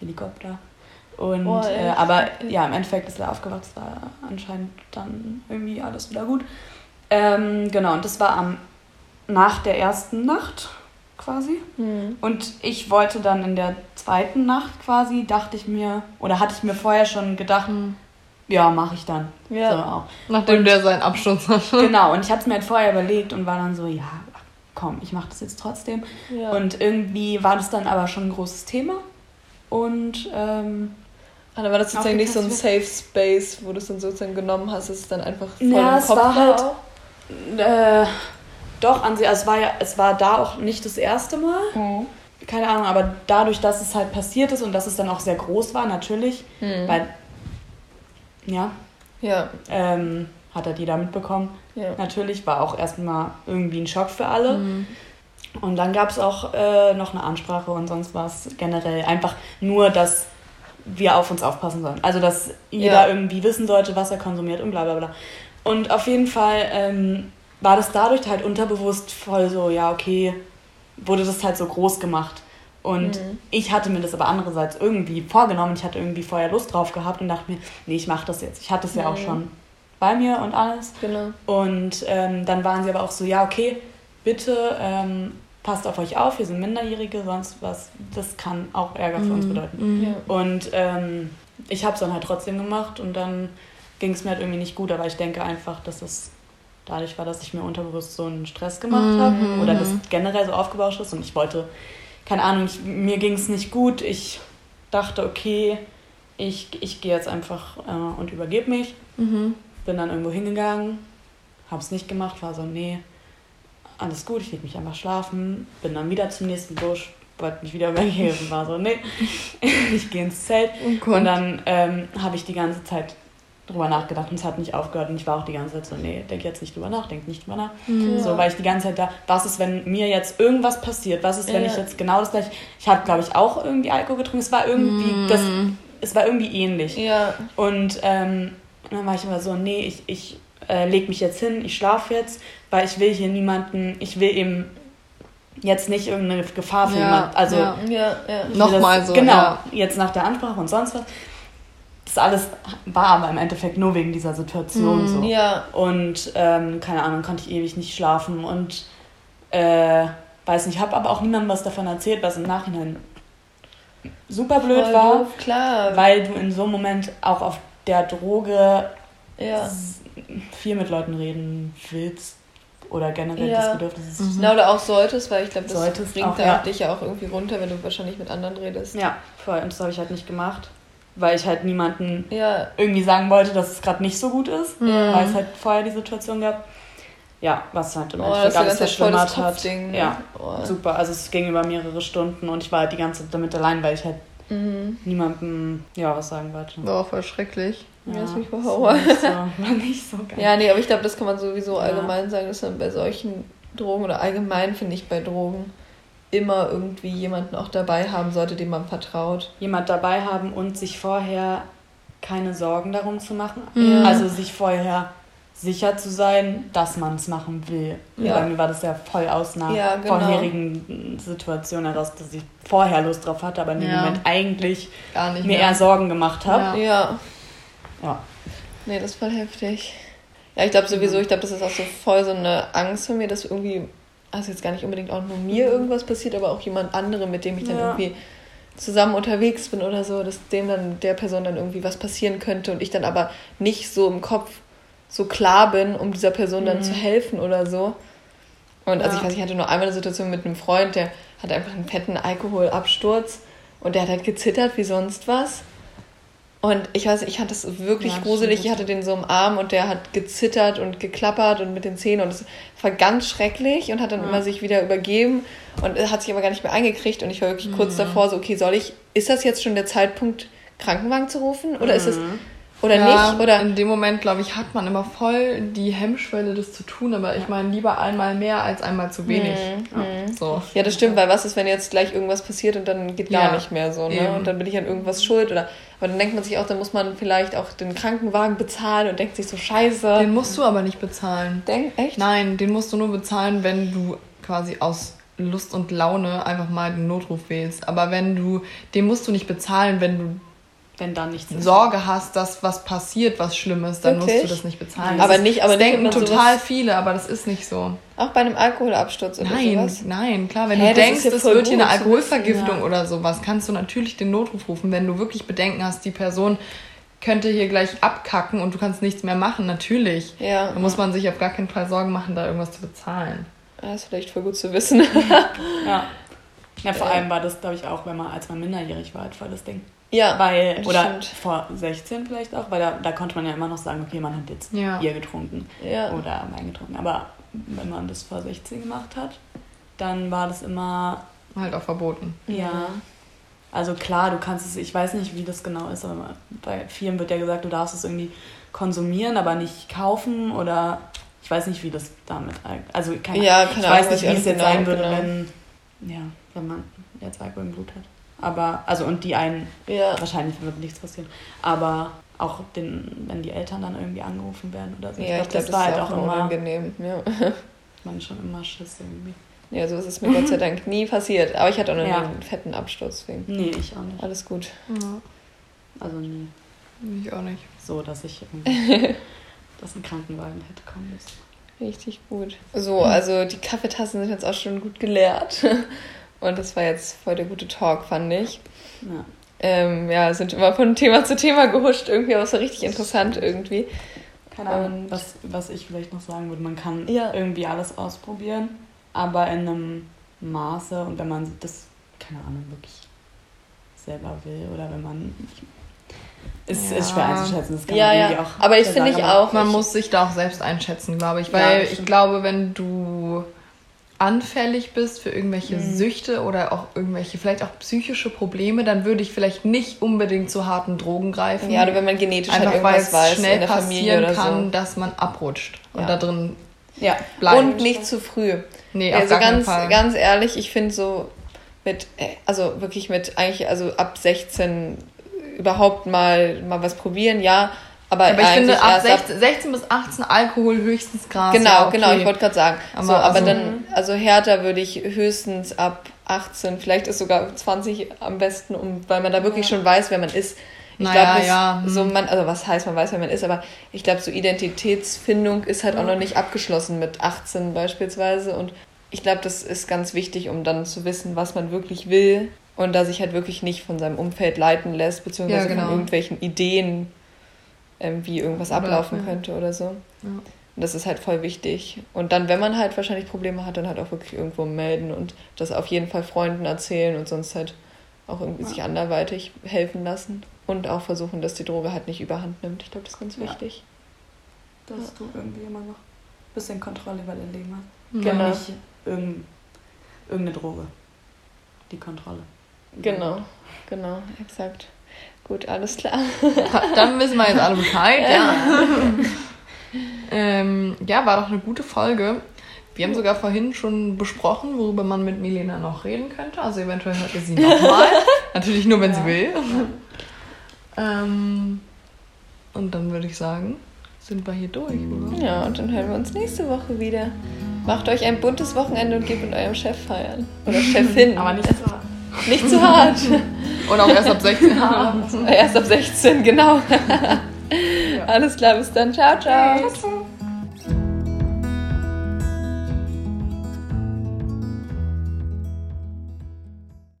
Helikopter. Und Boah, äh, aber ja, im Endeffekt ist er aufgewacht, es war anscheinend dann irgendwie alles wieder gut. Ähm, genau, und das war am nach der ersten Nacht quasi. Hm. Und ich wollte dann in der zweiten Nacht quasi, dachte ich mir, oder hatte ich mir vorher schon gedacht, ja, mache ich dann. Ja. So auch. nachdem der seinen Absturz hatte. Genau, und ich hatte es mir halt vorher überlegt und war dann so, ja, komm, ich mache das jetzt trotzdem. Ja. Und irgendwie war das dann aber schon ein großes Thema. Und ähm, Ah, dann war das sozusagen nicht so ein. Safe Space, wo du es dann sozusagen genommen hast, dass es dann einfach voll Ja, im es Kopf war halt- auch. äh, doch, an sich, also es war ja, es war da auch nicht das erste Mal. Mhm. Keine Ahnung, aber dadurch, dass es halt passiert ist und dass es dann auch sehr groß war, natürlich, Mhm. weil, ja, Ja, ähm, hat halt jeder mitbekommen. ja. Natürlich war auch erstmal irgendwie ein Schock für alle. Mhm. Und dann gab es auch äh, noch eine Ansprache und sonst war es generell einfach nur, dass wir auf uns aufpassen sollen. Also, dass jeder Ja. irgendwie wissen sollte, was er konsumiert und bla bla bla. Und auf jeden Fall ähm, war das dadurch halt unterbewusst voll so, ja, okay, wurde das halt so groß gemacht. Und Mhm. ich hatte mir das aber andererseits irgendwie vorgenommen. Ich hatte irgendwie vorher Lust drauf gehabt und dachte mir, nee, ich mache das jetzt. Ich hatte es ja auch Mhm. schon bei mir und alles. Genau. Und ähm, dann waren sie aber auch so, ja, okay, bitte ähm, passt auf euch auf, wir sind Minderjährige, sonst was, das kann auch Ärger für uns bedeuten. Ja. Und ähm, ich habe es dann halt trotzdem gemacht und dann ging es mir halt irgendwie nicht gut, aber ich denke einfach, dass es dadurch war, dass ich mir unterbewusst so einen Stress gemacht habe oder das generell so aufgebauscht ist und ich wollte, keine Ahnung, ich, mir ging es nicht gut, ich dachte, okay, ich, ich gehe jetzt einfach äh, und übergebe mich Mhm. bin dann irgendwo hingegangen, habe es nicht gemacht, war so, nee, alles gut, ich leg mich einfach schlafen, bin dann wieder zum nächsten Busch, wollte mich wieder übergeben, war so, nee, ich gehe ins Zelt. Oh Und dann ähm, habe ich die ganze Zeit drüber nachgedacht und es hat nicht aufgehört und ich war auch die ganze Zeit so, nee, denk jetzt nicht drüber nach, denk nicht drüber nach. Mhm. So, weil ich die ganze Zeit da, was ist, wenn mir jetzt irgendwas passiert? Was ist, wenn Ja. ich jetzt genau das gleiche, ich habe, glaube ich, auch irgendwie Alkohol getrunken, es war irgendwie, das, es war irgendwie ähnlich. Ja, Und ähm, dann war ich immer so, nee, ich, ich äh, leg mich jetzt hin, ich schlafe jetzt, weil ich will hier niemanden, ich will eben jetzt nicht irgendeine Gefahr für Ja, jemanden. Also ja. ja, ja. Nochmal so, Genau, ja. jetzt nach der Ansprache und sonst was. Das alles war aber im Endeffekt nur wegen dieser Situation so. Ja, Und ähm, keine Ahnung, konnte ich ewig nicht schlafen und äh, weiß nicht, habe aber auch niemandem was davon erzählt, was im Nachhinein super blöd Voll war, doof, klar. weil du in so einem Moment auch auf der Droge ja. viel mit Leuten reden willst oder generell Ja. das Bedürfnis ist. Na, oder auch solltest, weil ich glaube, das Solltest bringt auch, da ja. dich ja auch irgendwie runter, wenn du wahrscheinlich mit anderen redest. Ja, voll. Und das habe ich halt nicht gemacht, weil ich halt niemanden Ja, irgendwie sagen wollte, dass es gerade nicht so gut ist, Ja. weil es halt vorher die Situation gab. Ja, was halt im oh, Endeffekt alles verschlimmert hat. Ja, Oh. super. Also es ging über mehrere Stunden und ich war halt die ganze Zeit damit allein, weil ich halt Mhm. niemandem ja was sagen wollte. War auch voll schrecklich. Ja, mich das voll war Horror. nicht so, war nicht so geil. Ja, nee, aber ich glaube, das kann man sowieso Ja. allgemein sagen, dass man bei solchen Drogen oder allgemein finde ich bei Drogen immer irgendwie jemanden auch dabei haben sollte, dem man vertraut. Jemand dabei haben und sich vorher keine Sorgen darum zu machen. Ja. Also sich vorher sicher zu sein, dass man es machen will. Ja. Bei mir war das ja voll aus einer Ja, genau. vorherigen Situation heraus, dass ich vorher Lust drauf hatte, aber in dem Ja. Moment eigentlich Gar nicht mir mehr. eher Sorgen gemacht habe. Ja. Ja. Ja. Nee, das ist voll heftig. Ja, ich glaube sowieso, ich glaube, das ist auch so voll so eine Angst von mir, dass irgendwie, also jetzt gar nicht unbedingt auch nur mir irgendwas passiert, aber auch jemand anderem, mit dem ich dann Ja. irgendwie zusammen unterwegs bin oder so, dass dem dann, der Person dann irgendwie was passieren könnte und ich dann aber nicht so im Kopf so klar bin, um dieser Person dann Mhm. zu helfen oder so. Und also Ja. ich weiß, ich hatte nur einmal eine Situation mit einem Freund, der hatte einfach einen fetten Alkoholabsturz und der hat halt gezittert wie sonst was. Und ich weiß, ich fand das wirklich Ja, gruselig. stimmt. Ich hatte den so im Arm und der hat gezittert und geklappert und mit den Zähnen und es war ganz schrecklich und hat dann Ja. immer sich wieder übergeben und hat sich aber gar nicht mehr eingekriegt und ich war wirklich kurz Mhm. davor so, okay, soll ich, ist das jetzt schon der Zeitpunkt, Krankenwagen zu rufen oder ist es, Mhm. Oder ja, nicht? Oder, in dem Moment, glaube ich, hat man immer voll die Hemmschwelle, das zu tun. Aber ich meine, lieber einmal mehr als einmal zu wenig. Mhm. So. Ja, das stimmt, weil was ist, wenn jetzt gleich irgendwas passiert und dann geht gar Ja, nicht mehr so, ne? eben. Und dann bin ich an irgendwas schuld oder aber dann denkt man sich auch, dann muss man vielleicht auch den Krankenwagen bezahlen und denkt sich so scheiße. Den musst du aber nicht bezahlen. Denk, echt? Nein, den musst du nur bezahlen, wenn du quasi aus Lust und Laune einfach mal den Notruf wählst. Aber wenn du, den musst du nicht bezahlen, wenn du Wenn dann nichts ist. Sorge hast, dass was passiert, was Schlimmes, dann Wirklich? musst du das nicht bezahlen. Aber Das ist- nicht- aber das nicht denken total viele, aber das ist nicht so. Auch bei einem Alkoholabsturz oder Nein, sowas? nein, klar, wenn Hä, du das denkst, es wird hier eine Alkoholvergiftung ja. oder sowas, kannst du natürlich den Notruf rufen, wenn du wirklich Bedenken hast, die Person könnte hier gleich abkacken und du kannst nichts mehr machen, natürlich. Ja. Da muss man sich auf gar keinen Fall Sorgen machen, da irgendwas zu bezahlen. Das ist vielleicht voll gut zu wissen. Ja. Ja, vor Ja. allem war das, glaube ich, auch, wenn man, als man minderjährig war, halt voll das Ding. ja. Weil, oder stimmt. vor 16 vielleicht auch, weil da, da konnte man ja immer noch sagen, okay, man hat jetzt Ja. Bier getrunken Ja. oder Wein getrunken. Aber wenn man das vor 16 gemacht hat, dann war das immer, Halt auch verboten. ja. Also klar, du kannst es, ich weiß nicht, wie das genau ist, aber bei vielen wird ja gesagt, du darfst es irgendwie konsumieren, aber nicht kaufen oder ich weiß nicht, wie das damit, also keine Ja, ich keine weiß nicht, wie es ich jetzt genau- sein würde, genau. wenn, ja, wenn man jetzt Alkohol im Blut hat. Aber, also und die einen Ja. Wahrscheinlich wird nichts passieren. Aber auch den, wenn die Eltern dann irgendwie angerufen werden oder so. Ja, ich glaube, das, war ist halt auch auch immer, unangenehm. Ja. man schon immer Schiss irgendwie. ja, so ist es mir Gott sei Dank nie passiert. Aber ich hatte auch noch Ja. einen fetten Absturz, deswegen Nee, ich auch nicht. alles gut. Ja, Also nie ich auch nicht. so, dass ich irgendwie, dass ein Krankenwagen hätte kommen müssen. Richtig gut. So, also die Kaffeetassen sind jetzt auch schon gut geleert. Und das war jetzt voll der gute Talk, fand ich. Ja. Ähm, ja, sind immer von Thema zu Thema gehuscht irgendwie, aber es war richtig interessant irgendwie. Keine Ahnung. Und- Was, was ich vielleicht noch sagen würde, man kann Ja. irgendwie alles ausprobieren, aber in einem Maße und wenn man das, keine Ahnung, wirklich selber will oder wenn man. Ist, Ja. ist schwer einzuschätzen. Das kann Ja, man ja. auch Aber ich finde ich auch. Man ich, muss sich da auch selbst einschätzen, glaube ich. Weil ich glaube, wenn du anfällig bist für irgendwelche Mhm. Süchte oder auch irgendwelche, vielleicht auch psychische Probleme, dann würde ich vielleicht nicht unbedingt zu harten Drogen greifen. Ja, oder wenn man genetisch halt Einfach weil irgendwas weiß schnell in der Familie passieren oder kann, so. dass man abrutscht und Ja. da drin Ja, bleibt. Und nicht zu früh. nee, auf also gar keinen ganz, Fall. ganz ehrlich, ich finde so mit, äh, also wirklich mit eigentlich, also ab 16 überhaupt mal, mal was probieren, ja. Aber, aber ich finde, ab erst 16, 16 bis 18 Alkohol höchstens Gras. Genau, ja, okay. genau, ich wollte gerade sagen. Aber so, aber also- dann, also härter würde ich höchstens ab 18, vielleicht ist sogar 20 am besten, um, weil man da wirklich schon weiß, wer man ist. Ich Naja, glaube, ja, hm. so man, also was heißt, man weiß, wer man ist, aber ich glaube, so Identitätsfindung ist halt auch noch nicht abgeschlossen mit 18 beispielsweise und ich glaube, das ist ganz wichtig, um dann zu wissen, was man wirklich will und da sich halt wirklich nicht von seinem Umfeld leiten lässt, beziehungsweise Ja, genau. von irgendwelchen Ideen, ähm, wie irgendwas Oder- ablaufen ja. könnte oder so. Ja. Und das ist halt voll wichtig. Und dann, wenn man halt wahrscheinlich Probleme hat, dann halt auch wirklich irgendwo melden und das auf jeden Fall Freunden erzählen und sonst halt auch irgendwie Ja. sich anderweitig helfen lassen. Und auch versuchen, dass die Droge halt nicht überhand nimmt. Ich glaube, das ist ganz wichtig. Dass du irgendwie immer noch ein bisschen Kontrolle über dein Leben hast. Mhm. Genau. Und nicht irgend, irgendeine Droge. Die Kontrolle. Genau, genau, exakt. Gut, alles klar. Dann wissen wir jetzt alle Bescheid, ja. ähm, ja, war doch eine gute Folge. Wir haben sogar vorhin schon besprochen, worüber man mit Milena noch reden könnte. Also eventuell hört ihr sie nochmal. Natürlich nur, wenn sie Ja. will. ähm, und dann würde ich sagen, sind wir hier durch, oder? Ja, und dann hören wir uns nächste Woche wieder. Macht euch ein buntes Wochenende und geht mit eurem Chef feiern. Oder Chefin. Aber nicht so. Nicht zu hart. Und auch erst ab 16 Jahren. Erst ab 16, genau. Alles klar, bis dann. Ciao, ciao. Ciao.